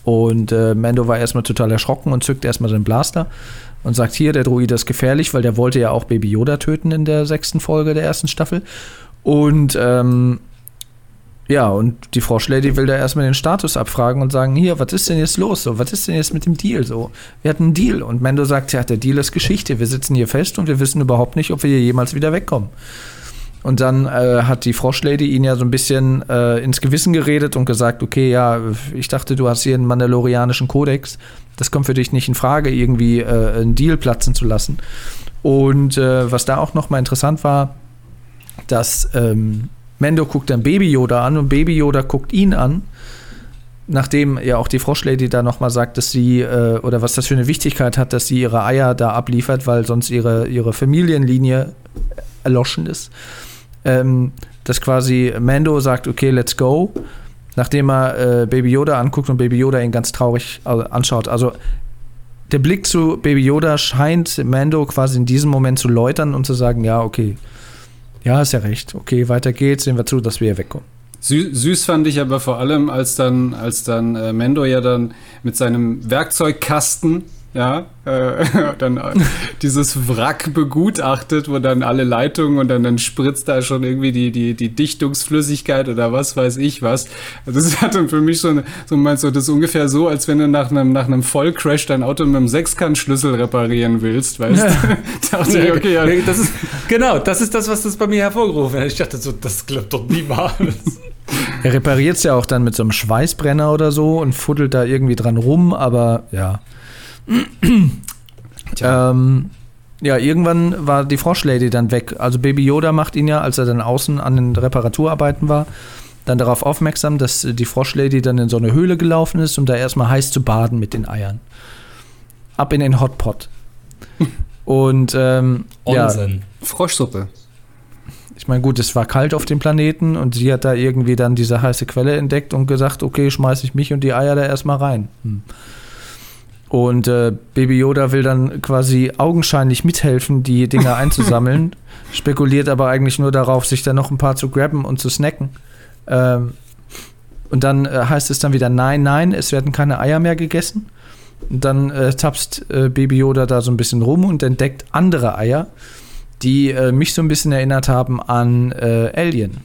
Und äh, Mando war erstmal total erschrocken und zückt erstmal seinen Blaster und sagt: Hier, der Druide ist gefährlich, weil der wollte ja auch Baby Yoda töten in der sechsten Folge der ersten Staffel. Und ähm, ja, und die Froschlady will da erstmal den Status abfragen und sagen, hier, was ist denn jetzt los? So, was ist denn jetzt mit dem Deal? So, wir hatten einen Deal. Und Mendo sagt, ja, der Deal ist Geschichte. Wir sitzen hier fest und wir wissen überhaupt nicht, ob wir hier jemals wieder wegkommen. Und dann äh, hat die Froschlady ihn ja so ein bisschen äh, ins Gewissen geredet und gesagt, okay, ja, ich dachte, du hast hier einen mandalorianischen Kodex. Das kommt für dich nicht in Frage, irgendwie äh, einen Deal platzen zu lassen. Und äh, was da auch noch mal interessant war, dass ähm, Mendo guckt dann Baby Yoda an und Baby Yoda guckt ihn an. Nachdem ja auch die Froschlady da nochmal sagt, dass sie, äh, oder was das für eine Wichtigkeit hat, dass sie ihre Eier da abliefert, weil sonst ihre, ihre Familienlinie erloschen ist. Ähm, dass quasi Mando sagt, okay, let's go. Nachdem er äh, Baby Yoda anguckt und Baby Yoda ihn ganz traurig äh, anschaut. Also der Blick zu Baby Yoda scheint Mando quasi in diesem Moment zu läutern und zu sagen, ja, okay, ja, ist ja recht. Okay, weiter geht's. Sehen wir zu, dass wir hier wegkommen. Süß, fand ich aber vor allem, als dann, als dann äh, Mendo ja dann mit seinem Werkzeugkasten ja, äh, dann äh, dieses Wrack begutachtet, wo dann alle Leitungen und dann, dann spritzt da schon irgendwie die, die, die Dichtungsflüssigkeit oder was weiß ich was. Also das hat dann für mich so, so meinst du, das ist ungefähr so, als wenn du nach einem, nach einem Vollcrash dein Auto mit einem Sechskantschlüssel reparieren willst, weißt du? Ja. dachte ich, okay, ja. das ist, genau, das ist das, was das bei mir hervorgerufen hat. Ich dachte so, das klappt doch niemals. Er repariert es ja auch dann mit so einem Schweißbrenner oder so und fuddelt da irgendwie dran rum, aber ja. Ähm, ja, irgendwann war die Froschlady dann weg. Also Baby Yoda macht ihn ja, als er dann außen an den Reparaturarbeiten war, dann darauf aufmerksam, dass die Froschlady dann in so eine Höhle gelaufen ist, um da erstmal heiß zu baden mit den Eiern. Ab in den Hotpot. Und ähm, Unsinn. Ja, Froschsuppe. Ich meine, gut, es war kalt auf dem Planeten und sie hat da irgendwie dann diese heiße Quelle entdeckt und gesagt, okay, schmeiße ich mich und die Eier da erstmal rein. Hm. Und äh, Baby Yoda will dann quasi augenscheinlich mithelfen, die Dinger einzusammeln, spekuliert aber eigentlich nur darauf, sich da noch ein paar zu grabben und zu snacken. Ähm, und dann äh, heißt es dann wieder, nein, nein, es werden keine Eier mehr gegessen. Und dann äh, tapst äh, Baby Yoda da so ein bisschen rum und entdeckt andere Eier, die äh, mich so ein bisschen erinnert haben an äh, Alien.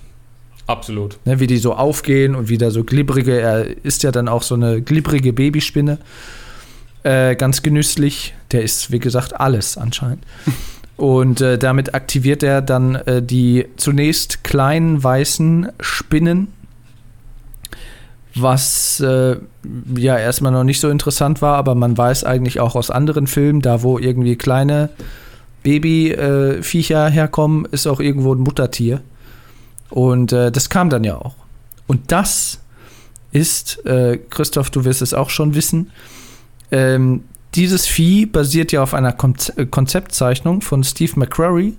Absolut. Ne, wie die so aufgehen und wieder so glibbrige, er ist ja dann auch so eine glibbrige Babyspinne. Äh, ganz genüsslich. Der ist, wie gesagt, alles anscheinend. Und äh, damit aktiviert er dann äh, die zunächst kleinen weißen Spinnen, was äh, ja erstmal noch nicht so interessant war, aber man weiß eigentlich auch aus anderen Filmen, da wo irgendwie kleine Babyviecher herkommen, ist auch irgendwo ein Muttertier. Und äh, das kam dann ja auch. Und das ist, äh, Christoph, du wirst es auch schon wissen, ähm, dieses Vieh basiert ja auf einer äh, Konzeptzeichnung von Steve McCrory,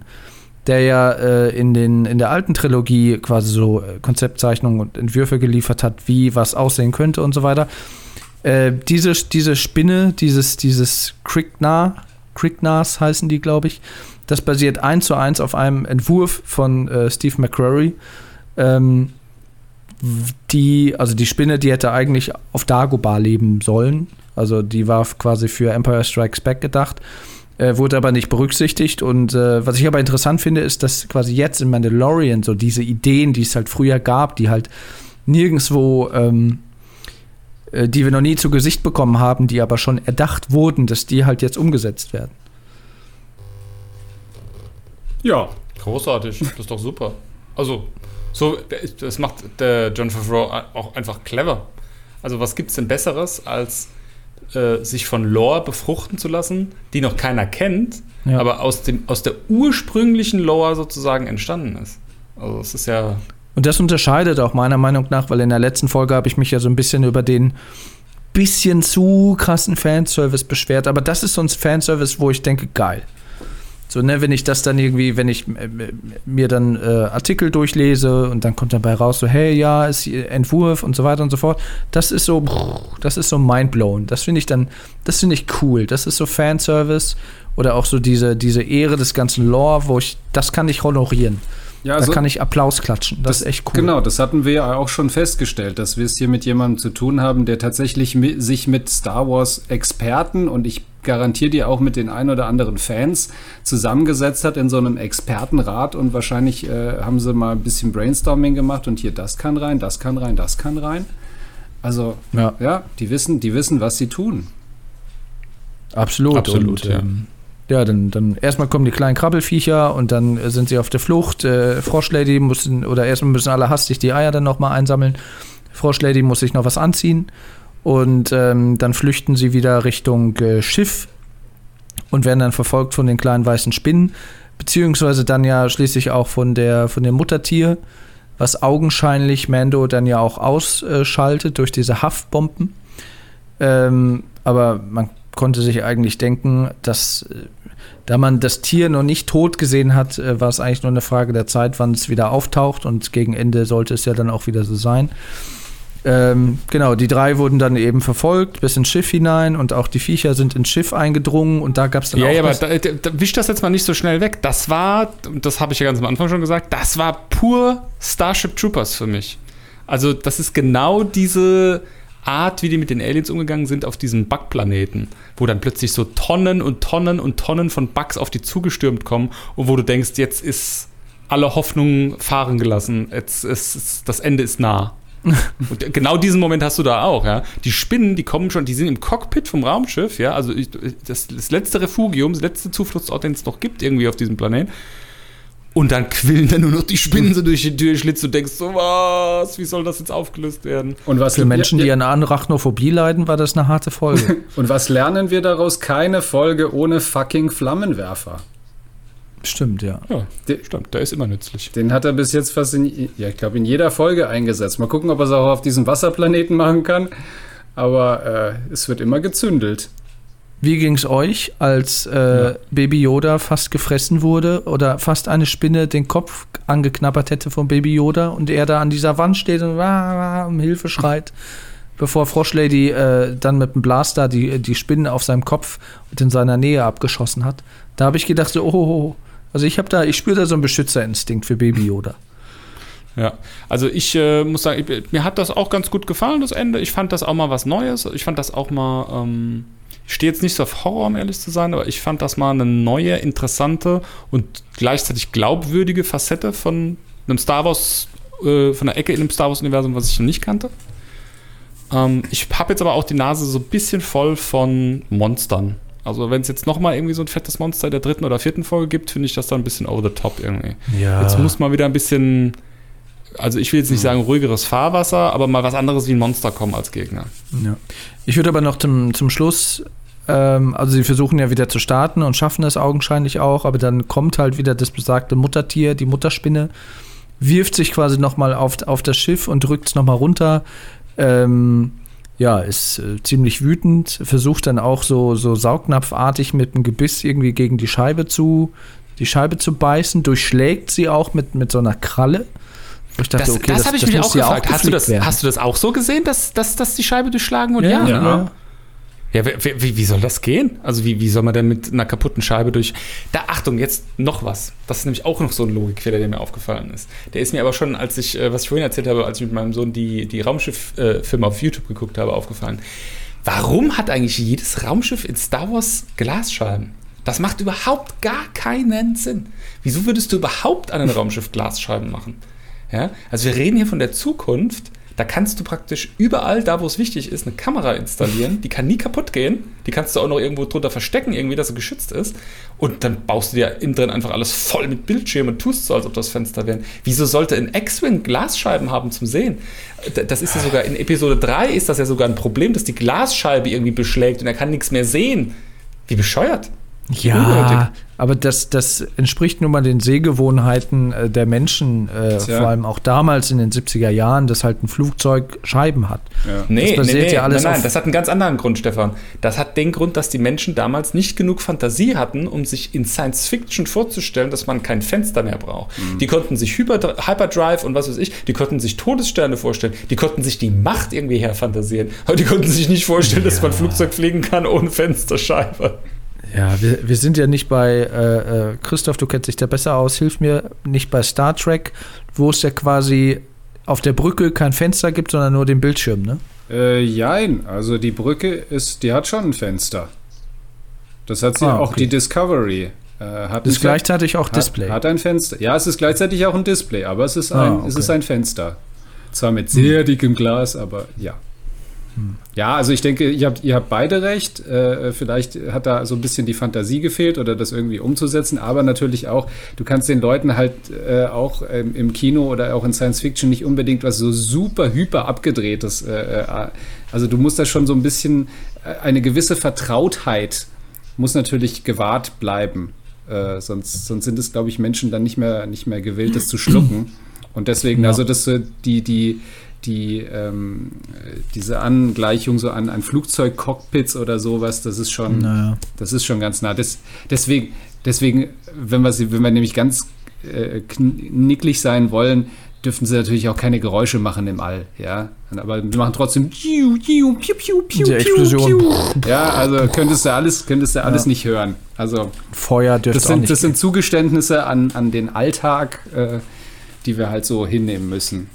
der ja äh, in, den, in der alten Trilogie quasi so äh, Konzeptzeichnungen und Entwürfe geliefert hat, wie was aussehen könnte und so weiter. Äh, diese, diese Spinne, dieses, dieses Krignar, Krignars heißen die, glaube ich, das basiert eins zu eins auf einem Entwurf von äh, Steve McCrory. Ähm, die, also die Spinne, die hätte eigentlich auf Dagobah leben sollen, also die war quasi für Empire Strikes Back gedacht, äh, wurde aber nicht berücksichtigt. Und äh, was ich aber interessant finde, ist, dass quasi jetzt in Mandalorian so diese Ideen, die es halt früher gab, die halt nirgendwo ähm, äh, die wir noch nie zu Gesicht bekommen haben, die aber schon erdacht wurden, dass die halt jetzt umgesetzt werden. Ja. Großartig, das ist doch super. Also, so, das macht der John Favreau auch einfach clever. Also, was gibt es denn Besseres, als äh, sich von Lore befruchten zu lassen, die noch keiner kennt, ja. aber aus, dem, aus der ursprünglichen Lore sozusagen entstanden ist? Also, es ist ja. Und das unterscheidet auch meiner Meinung nach, weil in der letzten Folge habe ich mich ja so ein bisschen über den bisschen zu krassen Fanservice beschwert, aber das ist so ein Fanservice, wo ich denke, geil. So, ne, wenn ich das dann irgendwie, wenn ich äh, mir dann äh, Artikel durchlese und dann kommt dabei raus, so, hey, ja, ist Entwurf und so weiter und so fort, das ist so, das ist so mindblown. Das finde ich dann, das finde ich cool. Das ist so Fanservice oder auch so diese, diese Ehre des ganzen Lore, wo ich, das kann ich honorieren. Ja, also, da kann ich Applaus klatschen. Das, das, ist echt cool. Genau, das hatten wir ja auch schon festgestellt, dass wir es hier mit jemandem zu tun haben, der tatsächlich mit, sich mit Star Wars Experten und ich garantiere dir auch mit den ein oder anderen Fans zusammengesetzt hat in so einem Expertenrat und wahrscheinlich äh, haben sie mal ein bisschen Brainstorming gemacht und hier das kann rein, das kann rein, das kann rein. Also ja, ja die wissen, die wissen, was sie tun. Absolut. Absolut, und, ja. Ähm, ja, dann, dann erstmal kommen die kleinen Krabbelfiecher und dann sind sie auf der Flucht. Äh, Froschlady müssen, oder erstmal müssen alle hastig die Eier dann nochmal einsammeln. Froschlady muss sich noch was anziehen und ähm, dann flüchten sie wieder Richtung äh, Schiff und werden dann verfolgt von den kleinen weißen Spinnen, beziehungsweise dann ja schließlich auch von der von dem Muttertier, was augenscheinlich Mando dann ja auch ausschaltet durch diese Haftbomben. Ähm, aber man konnte sich eigentlich denken, dass äh, da man das Tier noch nicht tot gesehen hat, äh, war es eigentlich nur eine Frage der Zeit, wann es wieder auftaucht und gegen Ende sollte es ja dann auch wieder so sein. Ähm, genau, die drei wurden dann eben verfolgt bis ins Schiff hinein und auch die Viecher sind ins Schiff eingedrungen und da gab es dann ja, auch. Ja, aber da, da, wisch das jetzt mal nicht so schnell weg. Das war, das habe ich ja ganz am Anfang schon gesagt, das war pur Starship Troopers für mich. Also, das ist genau diese Art, wie die mit den Aliens umgegangen sind auf diesem Bugplaneten, wo dann plötzlich so Tonnen und Tonnen und Tonnen von Bugs auf die zugestürmt kommen und wo du denkst, jetzt ist alle Hoffnung fahren gelassen, jetzt ist das Ende ist nah. Und genau diesen Moment hast du da auch, ja. Die Spinnen, die kommen schon, die sind im Cockpit vom Raumschiff, ja. Also das, das letzte Refugium, das letzte Zufluchtsort, den es noch gibt, irgendwie auf diesem Planeten. Und dann quillen dann nur noch die Spinnen so durch die Tür schlitzt. Du denkst so, was, wie soll das jetzt aufgelöst werden? Und was Für Menschen, die an Arachnophobie leiden, war das eine harte Folge. Und was lernen wir daraus? Keine Folge ohne fucking Flammenwerfer. Stimmt, ja. Ja, der, stimmt, der ist immer nützlich. Den hat er bis jetzt fast in, ja, ich glaube, in jeder Folge eingesetzt. Mal gucken, ob er es auch auf diesem Wasserplaneten machen kann. Aber äh, es wird immer gezündelt. Wie ging es euch, als äh, ja. Baby Yoda fast gefressen wurde oder fast eine Spinne den Kopf angeknabbert hätte von Baby Yoda und er da an dieser Wand steht und ah, um Hilfe schreit, bevor Froschlady äh, dann mit dem Blaster die, die Spinne auf seinem Kopf und in seiner Nähe abgeschossen hat? Da habe ich gedacht, so, oh, oh, oh also ich habe da, ich spüre da so einen Beschützerinstinkt für Baby Yoda. Ja, also ich äh, muss sagen, ich, mir hat das auch ganz gut gefallen, das Ende. Ich fand das auch mal was Neues. Ich fand das auch mal, ähm, ich stehe jetzt nicht so auf Horror, um ehrlich zu sein, aber ich fand das mal eine neue, interessante und gleichzeitig glaubwürdige Facette von einem Star Wars, äh, von der Ecke in dem Star Wars-Universum, was ich noch nicht kannte. Ähm, ich habe jetzt aber auch die Nase so ein bisschen voll von Monstern. Also wenn es jetzt nochmal irgendwie so ein fettes Monster der dritten oder vierten Folge gibt, finde ich das dann ein bisschen over the top irgendwie. Ja. Jetzt muss mal wieder ein bisschen, also ich will jetzt nicht hm. sagen ruhigeres Fahrwasser, aber mal was anderes wie ein Monster kommen als Gegner. Ja. Ich würde aber noch zum, zum Schluss, ähm, also sie versuchen ja wieder zu starten und schaffen es augenscheinlich auch, aber dann kommt halt wieder das besagte Muttertier, die Mutterspinne, wirft sich quasi nochmal auf, auf das Schiff und drückt es nochmal runter. Ähm, ja, ist äh, ziemlich wütend, versucht dann auch so, so saugnapfartig mit dem Gebiss irgendwie gegen die Scheibe zu, die Scheibe zu beißen, durchschlägt sie auch mit, mit so einer Kralle. Ich dachte, das, okay, das, das habe ich mich auch gefragt. Auch hast, du das, hast du das auch so gesehen, dass, dass, dass die Scheibe durchschlagen wurde? Ja, ja. ja. Ja, wie, wie soll das gehen? Also wie, wie soll man denn mit einer kaputten Scheibe durch... Da, Achtung, jetzt noch was. Das ist nämlich auch noch so ein Logikfehler, der mir aufgefallen ist. Der ist mir aber schon, als ich, äh, was ich vorhin erzählt habe, als ich mit meinem Sohn die, die Raumschiff-Filme auf YouTube geguckt habe, aufgefallen. Warum hat eigentlich jedes Raumschiff in Star Wars Glasscheiben? Das macht überhaupt gar keinen Sinn. Wieso würdest du überhaupt an ein Raumschiff Glasscheiben machen? Ja? Also wir reden hier von der Zukunft Da kannst du praktisch überall, da wo es wichtig ist, eine Kamera installieren. Die kann nie kaputt gehen. Die kannst du auch noch irgendwo drunter verstecken, irgendwie, dass sie geschützt ist. Und dann baust du dir innen drin einfach alles voll mit Bildschirm und tust so, als ob das Fenster wären. Wieso sollte ein X-Wing Glasscheiben haben zum Sehen? Das ist ja sogar in Episode 3 ist das ja sogar ein Problem, dass die Glasscheibe irgendwie beschlägt und er kann nichts mehr sehen. Wie bescheuert. Ja, aber das, das entspricht nun mal den Sehgewohnheiten äh, der Menschen, äh, vor allem auch damals in den 70er Jahren, dass halt ein Flugzeug Scheiben hat. Ja. Nee, das nee, nee, ja alles nein, nein, das hat einen ganz anderen Grund, Stefan. Das hat den Grund, dass die Menschen damals nicht genug Fantasie hatten, um sich in Science Fiction vorzustellen, dass man kein Fenster mehr braucht. Mhm. Die konnten sich Hyper, Hyperdrive und was weiß ich, die konnten sich Todessterne vorstellen, die konnten sich die Macht irgendwie herfantasieren, aber die konnten sich nicht vorstellen, ja. dass man Flugzeug fliegen kann ohne Fensterscheibe. Ja, wir, wir sind ja nicht bei, äh, äh, Christoph, du kennst dich da besser aus, hilf mir, nicht bei Star Trek, wo es ja quasi auf der Brücke kein Fenster gibt, sondern nur den Bildschirm, ne? Äh, jein, also die Brücke ist, die hat schon ein Fenster. Das hat sie ah, auch die Discovery. Äh, hat ist gleichzeitig auch hat, Display. Hat ein Fenster. Ja, es ist gleichzeitig auch ein Display, aber es ist ein, ah, okay. es ist ein Fenster. Zwar mit sehr dickem Glas, aber ja. Ja, also ich denke, ihr habt, ihr habt beide recht. Äh, vielleicht hat da so ein bisschen die Fantasie gefehlt oder das irgendwie umzusetzen, aber natürlich auch, du kannst den Leuten halt äh, auch ähm, im Kino oder auch in Science Fiction nicht unbedingt was so super hyper abgedrehtes. Äh, äh also du musst da schon so ein bisschen äh, eine gewisse Vertrautheit muss natürlich gewahrt bleiben. Äh, sonst, sonst sind es, glaube ich, Menschen dann nicht mehr, nicht mehr gewillt, das zu schlucken. Und deswegen, ja. also das, die, die, die, ähm, diese Angleichung so an, an Flugzeugcockpits oder sowas, das ist schon, naja. das ist schon ganz nah. Das, deswegen, deswegen, wenn wir, wenn wir nämlich ganz äh, knicklig sein wollen, dürfen sie natürlich auch keine Geräusche machen im All, ja. Aber wir machen trotzdem die Explosion. Ja, also könntest du alles, könntest du alles ja. nicht hören. Also Feuer dürfte das sind, das sind Zugeständnisse an, an den Alltag, äh, die wir halt so hinnehmen müssen.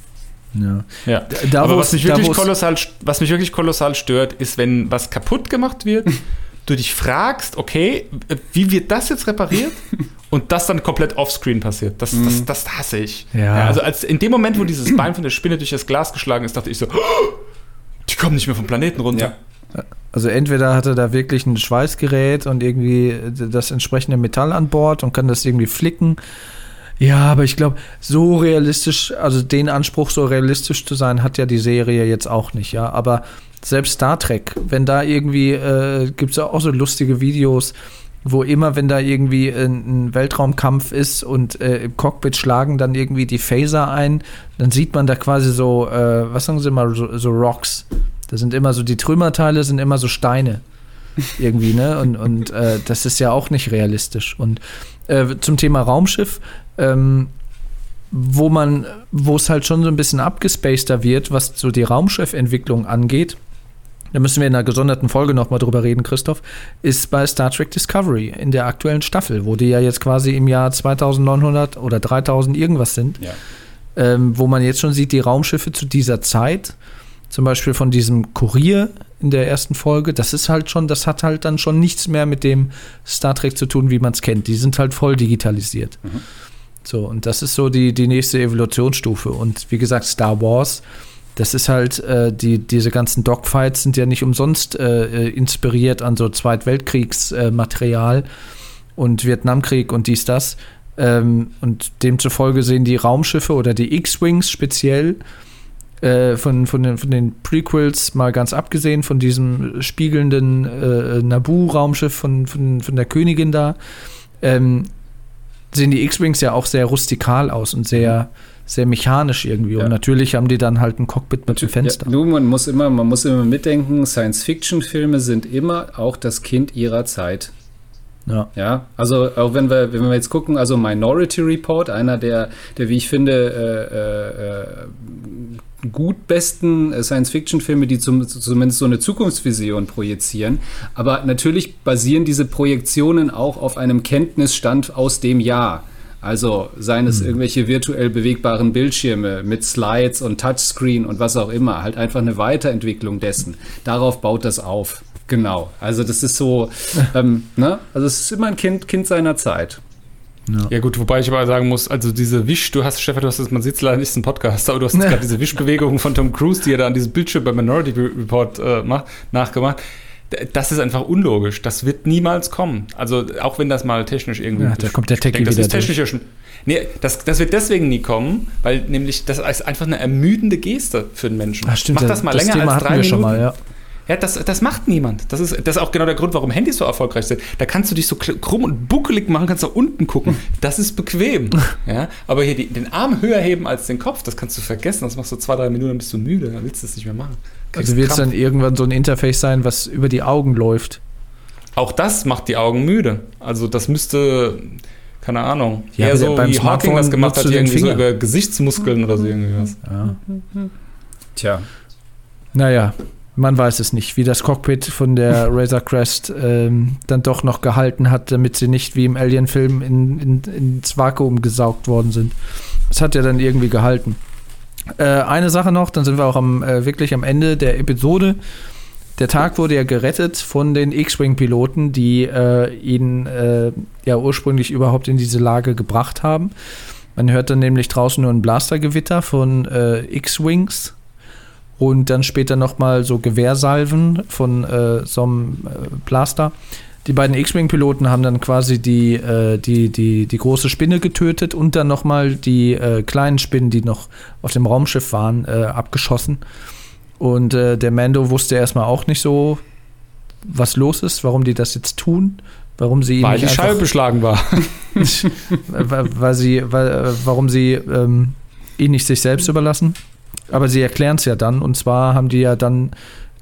Ja. ja. Da, Aber was mich, wirklich kolossal, was mich wirklich kolossal stört, ist, wenn was kaputt gemacht wird, du dich fragst, okay, wie wird das jetzt repariert? Und das dann komplett offscreen passiert. Das, das, mhm. das hasse ich. Ja. ja. also als in dem Moment, wo dieses Bein von der Spinne durch das Glas geschlagen ist, dachte ich so, oh, die kommen nicht mehr vom Planeten runter. Ja. Also entweder hat er da wirklich ein Schweißgerät und irgendwie das entsprechende Metall an Bord und kann das irgendwie flicken ja, aber ich glaube, so realistisch, also den Anspruch, so realistisch zu sein, hat ja die Serie jetzt auch nicht, ja. Aber selbst Star Trek, wenn da irgendwie, äh, gibt es ja auch so lustige Videos, wo immer, wenn da irgendwie ein, Weltraumkampf ist und äh, im Cockpit schlagen dann irgendwie die Phaser ein, dann sieht man da quasi so, äh, was sagen Sie mal, so, so Rocks. Da sind immer so, die Trümmerteile sind immer so Steine irgendwie, ne? Und, und äh, das ist ja auch nicht realistisch. Und äh, zum Thema Raumschiff, ähm, wo man, wo es halt schon so ein bisschen abgespaceter wird, was so die Raumschiffentwicklung angeht. Da müssen wir in einer gesonderten Folge nochmal drüber reden, Christoph, ist bei Star Trek Discovery in der aktuellen Staffel, wo die ja jetzt quasi im Jahr 2900 oder 3000 irgendwas sind, ja. ähm, wo man jetzt schon sieht, die Raumschiffe zu dieser Zeit, zum Beispiel von diesem Kurier in der ersten Folge, das ist halt schon, das hat halt dann schon nichts mehr mit dem Star Trek zu tun, wie man es kennt. Die sind halt voll digitalisiert. Mhm. So, und das ist so die, die nächste Evolutionsstufe. Und wie gesagt, Star Wars, das ist halt, äh, die, diese ganzen Dogfights sind ja nicht umsonst äh, inspiriert an so Zweitweltkriegsmaterial äh, und Vietnamkrieg und dies, das. Ähm, und demzufolge sehen die Raumschiffe oder die X-Wings speziell äh, von, von, den, von den Prequels mal ganz abgesehen, von diesem spiegelnden äh, Naboo-Raumschiff von, von, von der Königin da, ähm, sehen die X-Wings ja auch sehr rustikal aus und sehr, sehr mechanisch irgendwie. Ja. Und natürlich haben die dann halt ein Cockpit mit dem Fenster. Ja, man muss immer, man muss immer mitdenken, Science-Fiction-Filme sind immer auch das Kind ihrer Zeit. Ja. ja, also auch wenn wir, wenn wir jetzt gucken, also Minority Report, einer der, der wie ich finde, äh, äh, gut besten Science-Fiction-Filme, die zum, zumindest so eine Zukunftsvision projizieren. Aber natürlich basieren diese Projektionen auch auf einem Kenntnisstand aus dem Jahr. Also seien es mhm. irgendwelche virtuell bewegbaren Bildschirme mit Slides und Touchscreen und was auch immer. Halt einfach eine Weiterentwicklung dessen. Darauf baut das auf. Genau. Also das ist so, ähm, ne? Also es ist immer ein Kind, Kind seiner Zeit. Ja. gut, wobei ich aber sagen muss, also diese Wisch, du hast, Stefan, du hast das, man sieht es leider nicht, ein Podcast, aber du hast jetzt gerade diese Wischbewegung von Tom Cruise, die er da an diesem Bildschirm bei Minority Report äh, macht, nachgemacht. Das ist einfach unlogisch. Das wird niemals kommen. Also auch wenn das mal technisch irgendwie. Ja, da kommt der Techie das wieder ist technisch ja schon. Nee, das, das wird deswegen nie kommen, weil nämlich das ist einfach eine ermüdende Geste für den Menschen. Ach, stimmt, Mach das mal das länger Thema als drei hatten wir Minuten. schon mal, ja. Ja, das, das macht niemand. Das ist, das ist auch genau der Grund, warum Handys so erfolgreich sind. Da kannst du dich so krumm und buckelig machen, kannst nach unten gucken. Das ist bequem. Ja? Aber hier die, den Arm höher heben als den Kopf, das kannst du vergessen. Das machst du zwei, drei Minuten, dann bist du müde. Dann willst du es nicht mehr machen. Kriegst Also wird es dann irgendwann so ein Interface sein, was über die Augen läuft. Auch das macht die Augen müde. Also das müsste, keine Ahnung, Ja, eher so beim wie Hawking Smartphone das gemacht hat, du den irgendwie so Finger. über Gesichtsmuskeln oder so irgendwie was. Ja. Tja. Naja, man weiß es nicht, wie das Cockpit von der Razor Crest ähm, dann doch noch gehalten hat, damit sie nicht wie im Alien-Film in, in, ins Vakuum gesaugt worden sind. Es hat ja dann irgendwie gehalten. Äh, eine Sache noch, dann sind wir auch am, äh, wirklich am Ende der Episode. Der Tag wurde ja gerettet von den X-Wing-Piloten, die äh, ihn äh, ja ursprünglich überhaupt in diese Lage gebracht haben. Man hört dann nämlich draußen nur ein Blastergewitter von äh, X-Wings und dann später nochmal so Gewehrsalven von äh, so einem äh, Blaster. Die beiden X-Wing-Piloten haben dann quasi die, äh, die, die, die große Spinne getötet und dann nochmal die äh, kleinen Spinnen, die noch auf dem Raumschiff waren, äh, abgeschossen. Und äh, der Mando wusste erstmal auch nicht so, was los ist, warum die das jetzt tun, warum sie ihn Weil nicht die Scheibe beschlagen war. weil, weil sie, weil, warum sie ähm, ihn nicht sich selbst überlassen. Aber sie erklären es ja dann. Und zwar haben die ja dann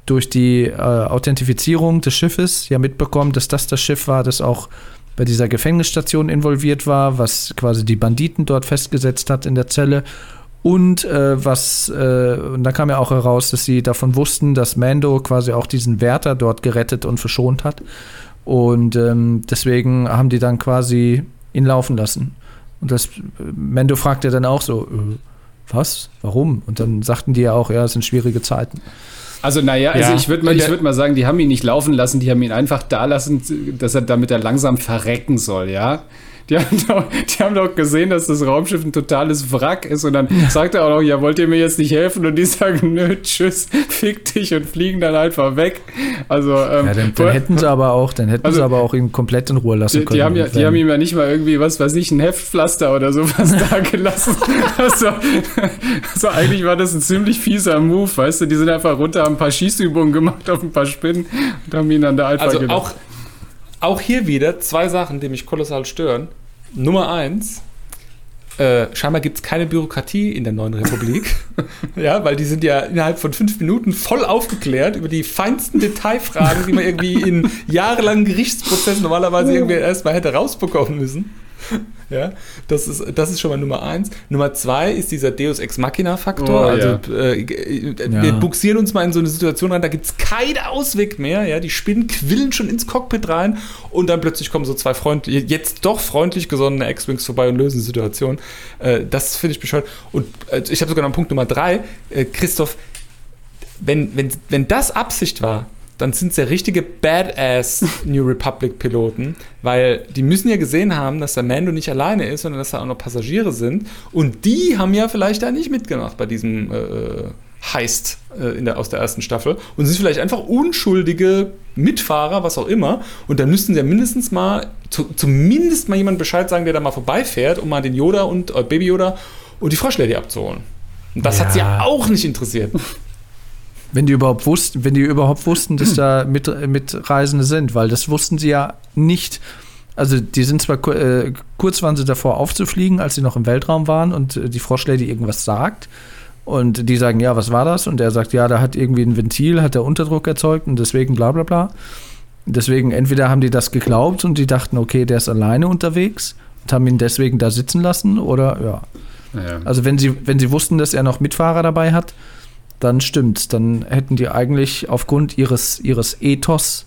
durch die äh, Authentifizierung des Schiffes ja mitbekommen, dass das das Schiff war, das auch bei dieser Gefängnisstation involviert war, was quasi die Banditen dort festgesetzt hat in der Zelle. Und äh, was, äh, und da kam ja auch heraus, dass sie davon wussten, dass Mando quasi auch diesen Wärter dort gerettet und verschont hat. Und ähm, deswegen haben die dann quasi ihn laufen lassen. Und das Mendo fragt ja dann auch so, äh, was? Warum? Und dann sagten die ja auch, ja, es sind schwierige Zeiten. Also naja, also Ja. ich würde mal, ich würd mal sagen, die haben ihn nicht laufen lassen, die haben ihn einfach da lassen, dass er, damit er langsam verrecken soll, ja. Die haben, doch, die haben doch gesehen, dass das Raumschiff ein totales Wrack ist und dann sagt er auch noch, ja, wollt ihr mir jetzt nicht helfen? Und die sagen, nö, tschüss, fick dich und fliegen dann einfach weg. Also, ähm, Ja, dann, dann hätten sie aber auch, dann hätten Also, sie aber auch ihn komplett in Ruhe lassen die, können. die, haben ja, die haben ihm ja nicht mal irgendwie, was weiß ich, ein Heftpflaster oder sowas da gelassen. Also, also eigentlich war das ein ziemlich fieser Move, weißt du? Die sind einfach runter, haben ein paar Schießübungen gemacht auf ein paar Spinnen und haben ihn dann da einfach Also gelassen. auch, auch hier wieder zwei Sachen, die mich kolossal stören. Nummer eins, äh, scheinbar gibt es keine Bürokratie in der neuen Republik. ja, weil die sind ja innerhalb von fünf Minuten voll aufgeklärt über die feinsten Detailfragen, die man irgendwie in jahrelangen Gerichtsprozessen normalerweise irgendwie erstmal hätte rausbekommen müssen. Ja, das ist, das ist schon mal Nummer eins. Nummer zwei ist dieser Deus Ex Machina-Faktor. Oh, also, ja. äh, äh, Ja. wir buxieren uns mal in so eine Situation rein, da gibt es keinen Ausweg mehr. Ja, die Spinnen quillen schon ins Cockpit rein und dann plötzlich kommen so zwei Freund jetzt doch freundlich gesonnene X-Wings vorbei und lösen die Situation. Äh, das finde ich bescheuert. Und äh, ich habe sogar noch einen Punkt Nummer drei. Äh, Christoph, wenn, wenn, wenn das Absicht war, dann sind es ja richtige Badass New Republic Piloten, weil die müssen ja gesehen haben, dass der Mando nicht alleine ist, sondern dass da auch noch Passagiere sind. Und die haben ja vielleicht da nicht mitgemacht bei diesem äh, Heist äh, der, aus der ersten Staffel und sind vielleicht einfach unschuldige Mitfahrer, was auch immer. Und dann müssten sie ja mindestens mal, zu, zumindest mal jemand Bescheid sagen, der da mal vorbeifährt, um mal den Yoda und äh, Baby Yoda und die Froschlady abzuholen. Und das hat sie ja Ja. auch nicht interessiert. Wenn die überhaupt wussten, wenn die überhaupt wussten, dass da mit, Mitreisende sind, weil das wussten sie ja nicht. Also die sind zwar äh, kurz waren sie davor aufzufliegen, als sie noch im Weltraum waren und äh, die Froschlady irgendwas sagt. Und die sagen, ja, was war das? Und er sagt, ja, da hat irgendwie ein Ventil, hat der Unterdruck erzeugt und deswegen bla bla bla. Deswegen entweder haben die das geglaubt und die dachten, okay, der ist alleine unterwegs und haben ihn deswegen da sitzen lassen oder ja. Ja. Also wenn sie, wenn sie wussten, dass er noch Mitfahrer dabei hat, dann stimmt's. Dann hätten die eigentlich aufgrund ihres, ihres Ethos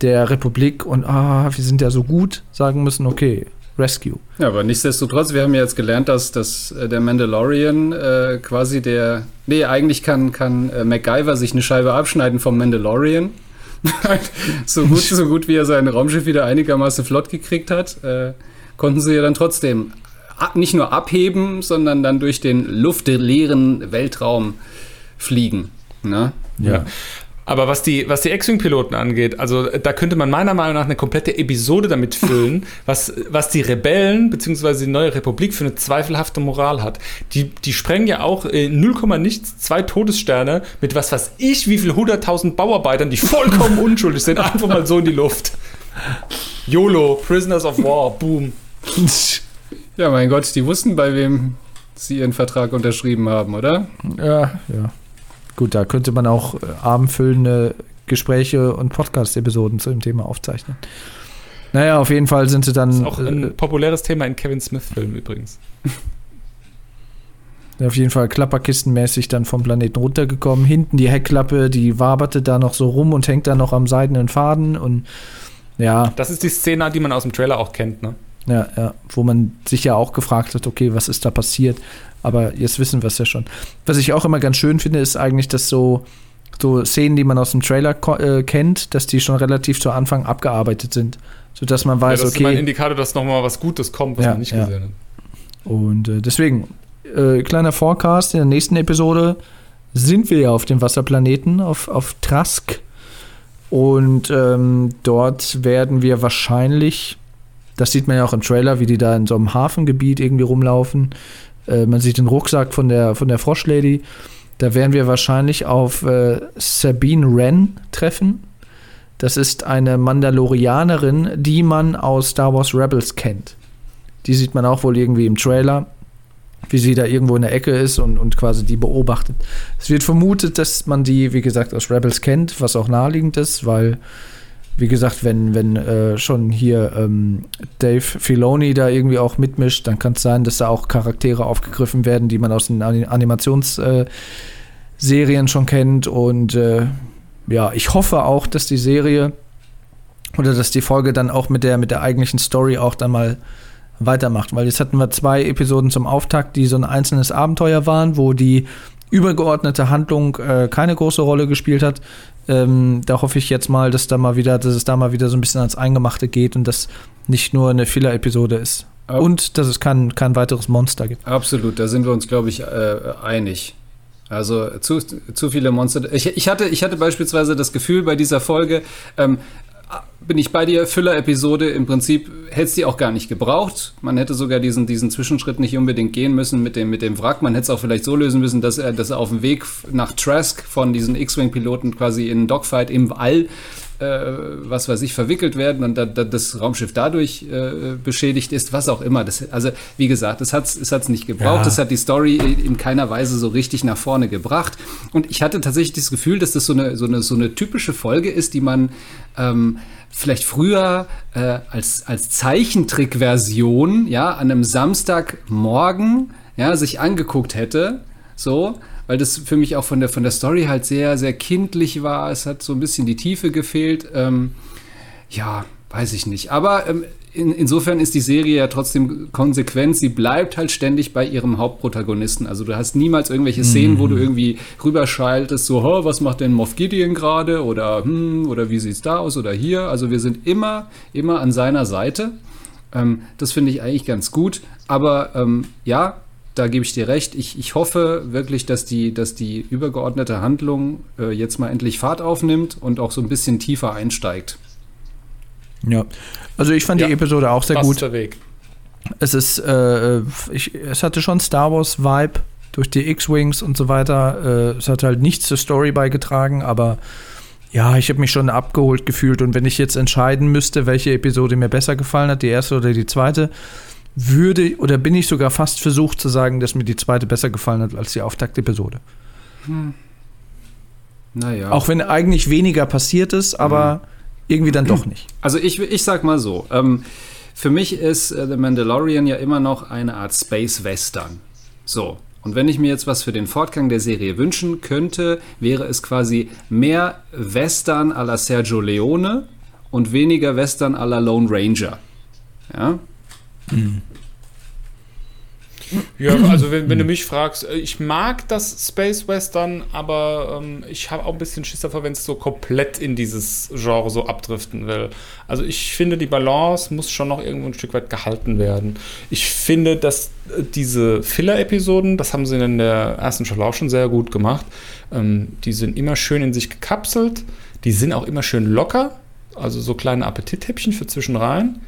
der Republik und ah, wir sind ja so gut, sagen müssen, okay, Rescue. Ja, aber nichtsdestotrotz, wir haben ja jetzt gelernt, dass, dass äh, der Mandalorian äh, quasi der. Nee, eigentlich kann, kann äh, MacGyver sich eine Scheibe abschneiden vom Mandalorian. so, gut, so gut wie er sein Raumschiff wieder einigermaßen flott gekriegt hat, äh, konnten sie ja dann trotzdem nicht nur abheben, sondern dann durch den luftleeren Weltraum fliegen. Ne? Ja. Aber was die, was die X-Wing-Piloten angeht, also da könnte man meiner Meinung nach eine komplette Episode damit füllen, was, was die Rebellen bzw. die neue Republik für eine zweifelhafte Moral hat. Die, die sprengen ja auch äh, 0, nichts, zwei Todessterne mit was weiß ich, wie viel 100.000 Bauarbeitern, die vollkommen unschuldig sind, einfach mal so in die Luft. YOLO, Prisoners of War, boom. Ja, mein Gott, die wussten, bei wem sie ihren Vertrag unterschrieben haben, oder? Ja, ja. Gut, da könnte man auch äh, abendfüllende Gespräche und Podcast-Episoden zu dem Thema aufzeichnen. Naja, auf jeden Fall sind sie dann. Das ist auch ein äh, populäres Thema in Kevin Smith-Filmen übrigens. auf jeden Fall klapperkistenmäßig dann vom Planeten runtergekommen. Hinten die Heckklappe, die waberte da noch so rum und hängt da noch am seidenen Faden und ja. Das ist die Szene, die man aus dem Trailer auch kennt, ne? Ja, ja, wo man sich ja auch gefragt hat, okay, was ist da passiert? Aber jetzt wissen wir es ja schon. Was ich auch immer ganz schön finde, ist eigentlich, dass so, so Szenen, die man aus dem Trailer äh, kennt, dass die schon relativ zu Anfang abgearbeitet sind. Sodass man weiß, ja, das okay. Das ist ein Indikator, dass nochmal was Gutes kommt, was ja, man nicht ja. gesehen hat. Und äh, deswegen, äh, kleiner Forecast, in der nächsten Episode sind wir ja auf dem Wasserplaneten, auf, auf Trask. Und ähm, dort werden wir wahrscheinlich, das sieht man ja auch im Trailer, wie die da in so einem Hafengebiet irgendwie rumlaufen. Äh, man sieht den Rucksack von der, von der Froschlady. Da werden wir wahrscheinlich auf äh, Sabine Wren treffen. Das ist eine Mandalorianerin, die man aus Star Wars Rebels kennt. Die sieht man auch wohl irgendwie im Trailer, wie sie da irgendwo in der Ecke ist und, und quasi die beobachtet. Es wird vermutet, dass man die, wie gesagt, aus Rebels kennt, was auch naheliegend ist, weil wie gesagt, wenn, wenn äh, schon hier ähm, Dave Filoni da irgendwie auch mitmischt, dann kann es sein, dass da auch Charaktere aufgegriffen werden, die man aus den Animationsserien äh, schon kennt. Und äh, ja, ich hoffe auch, dass die Serie oder dass die Folge dann auch mit der, mit der eigentlichen Story auch dann mal weitermacht. Weil jetzt hatten wir zwei Episoden zum Auftakt, die so ein einzelnes Abenteuer waren, wo die übergeordnete Handlung äh, keine große Rolle gespielt hat. Ähm, da hoffe ich jetzt mal, dass da mal wieder, dass es da mal wieder so ein bisschen ans Eingemachte geht und das nicht nur eine Filler-Episode ist. Ab und dass es kein, kein weiteres Monster gibt. Absolut, da sind wir uns, glaube ich, äh, einig. Also zu, zu viele Monster. Ich, ich, hatte, ich hatte beispielsweise das Gefühl bei dieser Folge, ähm, bin ich bei dir, Füller-Episode, im Prinzip hätte es die auch gar nicht gebraucht. Man hätte sogar diesen, diesen Zwischenschritt nicht unbedingt gehen müssen mit dem, mit dem Wrack. Man hätte es auch vielleicht so lösen müssen, dass er, dass er auf dem Weg nach Trask von diesen X-Wing-Piloten quasi in Dogfight im All äh, was weiß ich, verwickelt werden und da, da das Raumschiff dadurch äh, beschädigt ist, was auch immer. Das, also, wie gesagt, das hat es hat's nicht gebraucht. Ja. Das hat die Story in keiner Weise so richtig nach vorne gebracht. Und ich hatte tatsächlich das Gefühl, dass das so eine, so eine, so eine typische Folge ist, die man ähm, vielleicht früher äh, als, als Zeichentrickversion, ja, an einem Samstagmorgen, ja, sich angeguckt hätte. So, weil das für mich auch von der, von der Story halt sehr, sehr kindlich war. Es hat so ein bisschen die Tiefe gefehlt. Ähm, ja, weiß ich nicht. Aber ähm, in, insofern ist die Serie ja trotzdem konsequent. Sie bleibt halt ständig bei ihrem Hauptprotagonisten. Also du hast niemals irgendwelche Szenen, mm. wo du mhm. irgendwie rüberschaltest, so, oh, was macht denn Moff Gideon gerade? Oder, hm, oder wie sieht's da aus? Oder hier. Also wir sind immer, immer an seiner Seite. Ähm, das finde ich eigentlich ganz gut. Aber ähm, ja, da gebe ich dir recht. Ich, ich hoffe wirklich, dass die, dass die übergeordnete Handlung äh, jetzt mal endlich Fahrt aufnimmt und auch so ein bisschen tiefer einsteigt. Ja, also ich fand ja, die Episode auch sehr gut. Der Weg. Es ist, äh, ich, es hatte schon Star Wars Vibe durch die X-Wings und so weiter. Äh, es hat halt nichts zur Story beigetragen, aber ja, ich habe mich schon abgeholt gefühlt und wenn ich jetzt entscheiden müsste, welche Episode mir besser gefallen hat, die erste oder die zweite, würde oder bin ich sogar fast versucht zu sagen, dass mir die zweite besser gefallen hat als die Auftaktepisode. Hm. Naja. Auch wenn eigentlich weniger passiert ist, aber mhm. irgendwie dann doch nicht. Also ich, ich sag mal so, ähm, für mich ist äh, The Mandalorian ja immer noch eine Art Space Western. So. Und wenn ich mir jetzt was für den Fortgang der Serie wünschen könnte, wäre es quasi mehr Western à la Sergio Leone und weniger Western à la Lone Ranger. Ja, Ja, also wenn, wenn du mich fragst, äh, ich mag das Space Western, aber ähm, ich habe auch ein bisschen Schiss davor, wenn es so komplett in dieses Genre so abdriften will. Also ich finde, die Balance muss schon noch irgendwo ein Stück weit gehalten werden. Ich finde, dass äh, diese Filler-Episoden, das haben sie in der ersten Staffel auch schon sehr gut gemacht, ähm, die sind immer schön in sich gekapselt, die sind auch immer schön locker, also so kleine Appetithäppchen für zwischenrein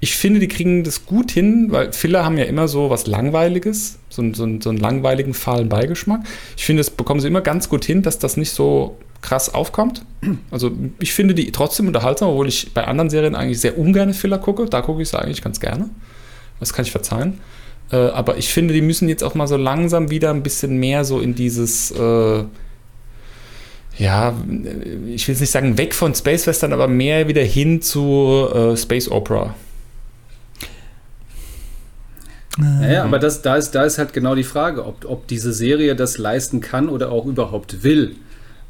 ich finde, die kriegen das gut hin, weil Filler haben ja immer so was Langweiliges, so, so, so einen langweiligen, fahlen Beigeschmack. Ich finde, das bekommen sie immer ganz gut hin, dass das nicht so krass aufkommt. Also ich finde die trotzdem unterhaltsam, obwohl ich bei anderen Serien eigentlich sehr ungern Filler gucke. Da gucke ich sie eigentlich ganz gerne. Das kann ich verzeihen. Äh, aber ich finde, die müssen jetzt auch mal so langsam wieder ein bisschen mehr so in dieses äh, ja, ich will jetzt nicht sagen weg von Space Western, aber mehr wieder hin zu äh, Space Opera. Naja, aber das, da, ist, da ist halt genau die Frage, ob, ob diese Serie das leisten kann oder auch überhaupt will.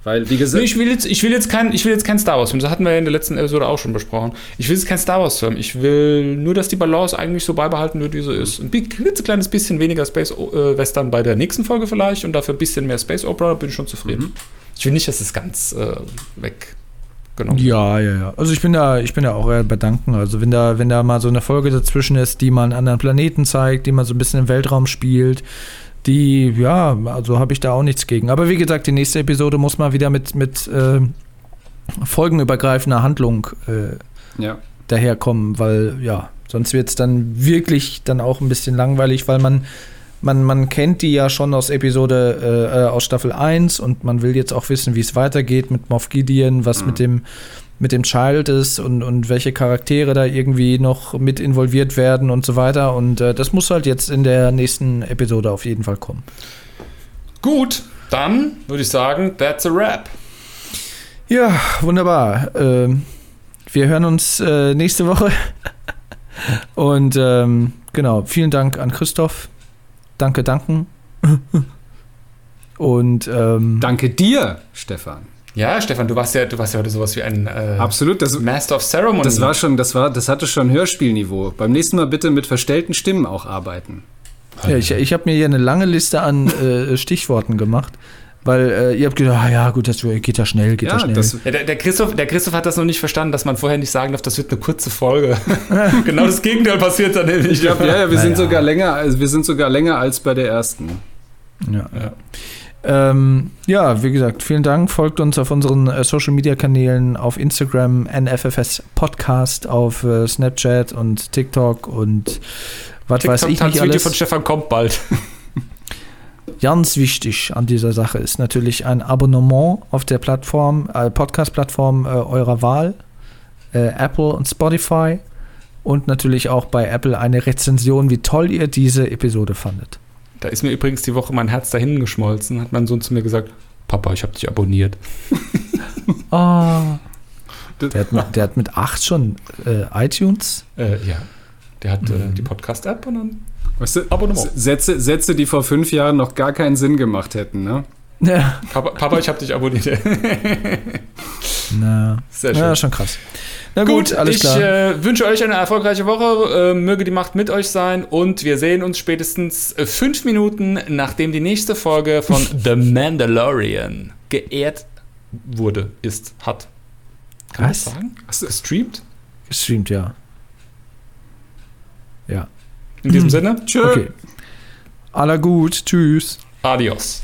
Weil, wie gesagt. Nee, ich will jetzt, ich will jetzt kein, ich will jetzt kein Star Wars-Film. Das hatten wir ja in der letzten Episode auch schon besprochen. Ich will jetzt kein Star Wars-Film. Ich will nur, dass die Balance eigentlich so beibehalten wird, wie sie ist. Ein klitzekleines bisschen weniger Space äh, Western bei der nächsten Folge vielleicht und dafür ein bisschen mehr Space Opera, bin ich schon zufrieden. Mhm. Ich will nicht, dass es ganz äh, weg genommen. Ja, ja, ja. Also ich bin da, ich bin da auch eher bedanken. Also wenn da, wenn da mal so eine Folge dazwischen ist, die mal einen anderen Planeten zeigt, die mal so ein bisschen im Weltraum spielt, die, ja, also habe ich da auch nichts gegen. Aber wie gesagt, die nächste Episode muss mal wieder mit, mit äh, folgenübergreifender Handlung äh, ja. daherkommen, weil ja, sonst wird es dann wirklich dann auch ein bisschen langweilig, weil man man, man kennt die ja schon aus Episode, äh, äh aus Staffel 1 und man will jetzt auch wissen, wie es weitergeht mit Moff Gideon, was mhm. mit dem mit dem Child ist und, und welche Charaktere da irgendwie noch mit involviert werden und so weiter. Und äh, das muss halt jetzt in der nächsten Episode auf jeden Fall kommen. Gut, dann würde ich sagen, that's a wrap. Ja, wunderbar. Ähm, wir hören uns äh, nächste Woche. und ähm, genau, vielen Dank an Christoph Danke, danken. Und ähm, danke dir, Stefan. Ja, Stefan, du warst ja, du warst ja heute sowas wie ein äh, Absolut, das, Master of Ceremony. Das war schon, das war, das hatte schon Hörspielniveau. Beim nächsten Mal bitte mit verstellten Stimmen auch arbeiten. Ja, ich, ich habe mir hier eine lange Liste an äh, Stichworten gemacht. Weil äh, ihr habt gedacht, ah, ja, gut, das geht ja schnell, geht ja, ja schnell. Das, ja, der, der, Christoph, der Christoph hat das noch nicht verstanden, dass man vorher nicht sagen darf, das wird eine kurze Folge. genau das Gegenteil passiert dann nämlich. Ich glaub, ja, ja, wir sind sogar länger, also wir sind sogar länger als bei der ersten. Ja. ja. Ähm, ja, wie gesagt, vielen Dank. Folgt uns auf unseren äh, Social Media Kanälen auf Instagram, NFFS Podcast, auf äh, Snapchat und TikTok und was weiß ich nicht alles. Video von Stefan kommt bald. Ganz wichtig an dieser Sache ist natürlich ein Abonnement auf der Plattform, äh, Podcast-Plattform äh, eurer Wahl, äh, Apple und Spotify und natürlich auch bei Apple eine Rezension, wie toll ihr diese Episode fandet. Da ist mir übrigens die Woche mein Herz dahin geschmolzen, hat mein Sohn zu mir gesagt, Papa, ich habe dich abonniert. oh. Der hat, mit, der hat mit acht schon äh, iTunes? Äh, ja. Der hat äh, mhm. die Podcast-App und dann Weißt du, Abonnement. Sätze, Sätze, die vor fünf Jahren noch gar keinen Sinn gemacht hätten, ne? Ja. Papa, Papa ich habe dich abonniert. Na. Sehr schön. Ja, schon krass. Na gut, gut alles ich, klar. Ich äh, wünsche euch eine erfolgreiche Woche. Äh, möge die Macht mit euch sein und wir sehen uns spätestens äh, fünf Minuten, nachdem die nächste Folge von The Mandalorian geehrt wurde, ist, hat. Kann Was? ich sagen? Hast du gestreamt? Gestreamt, ja. Ja. In diesem Sinne, tschö. Okay. Aller gut, tschüss. Adios.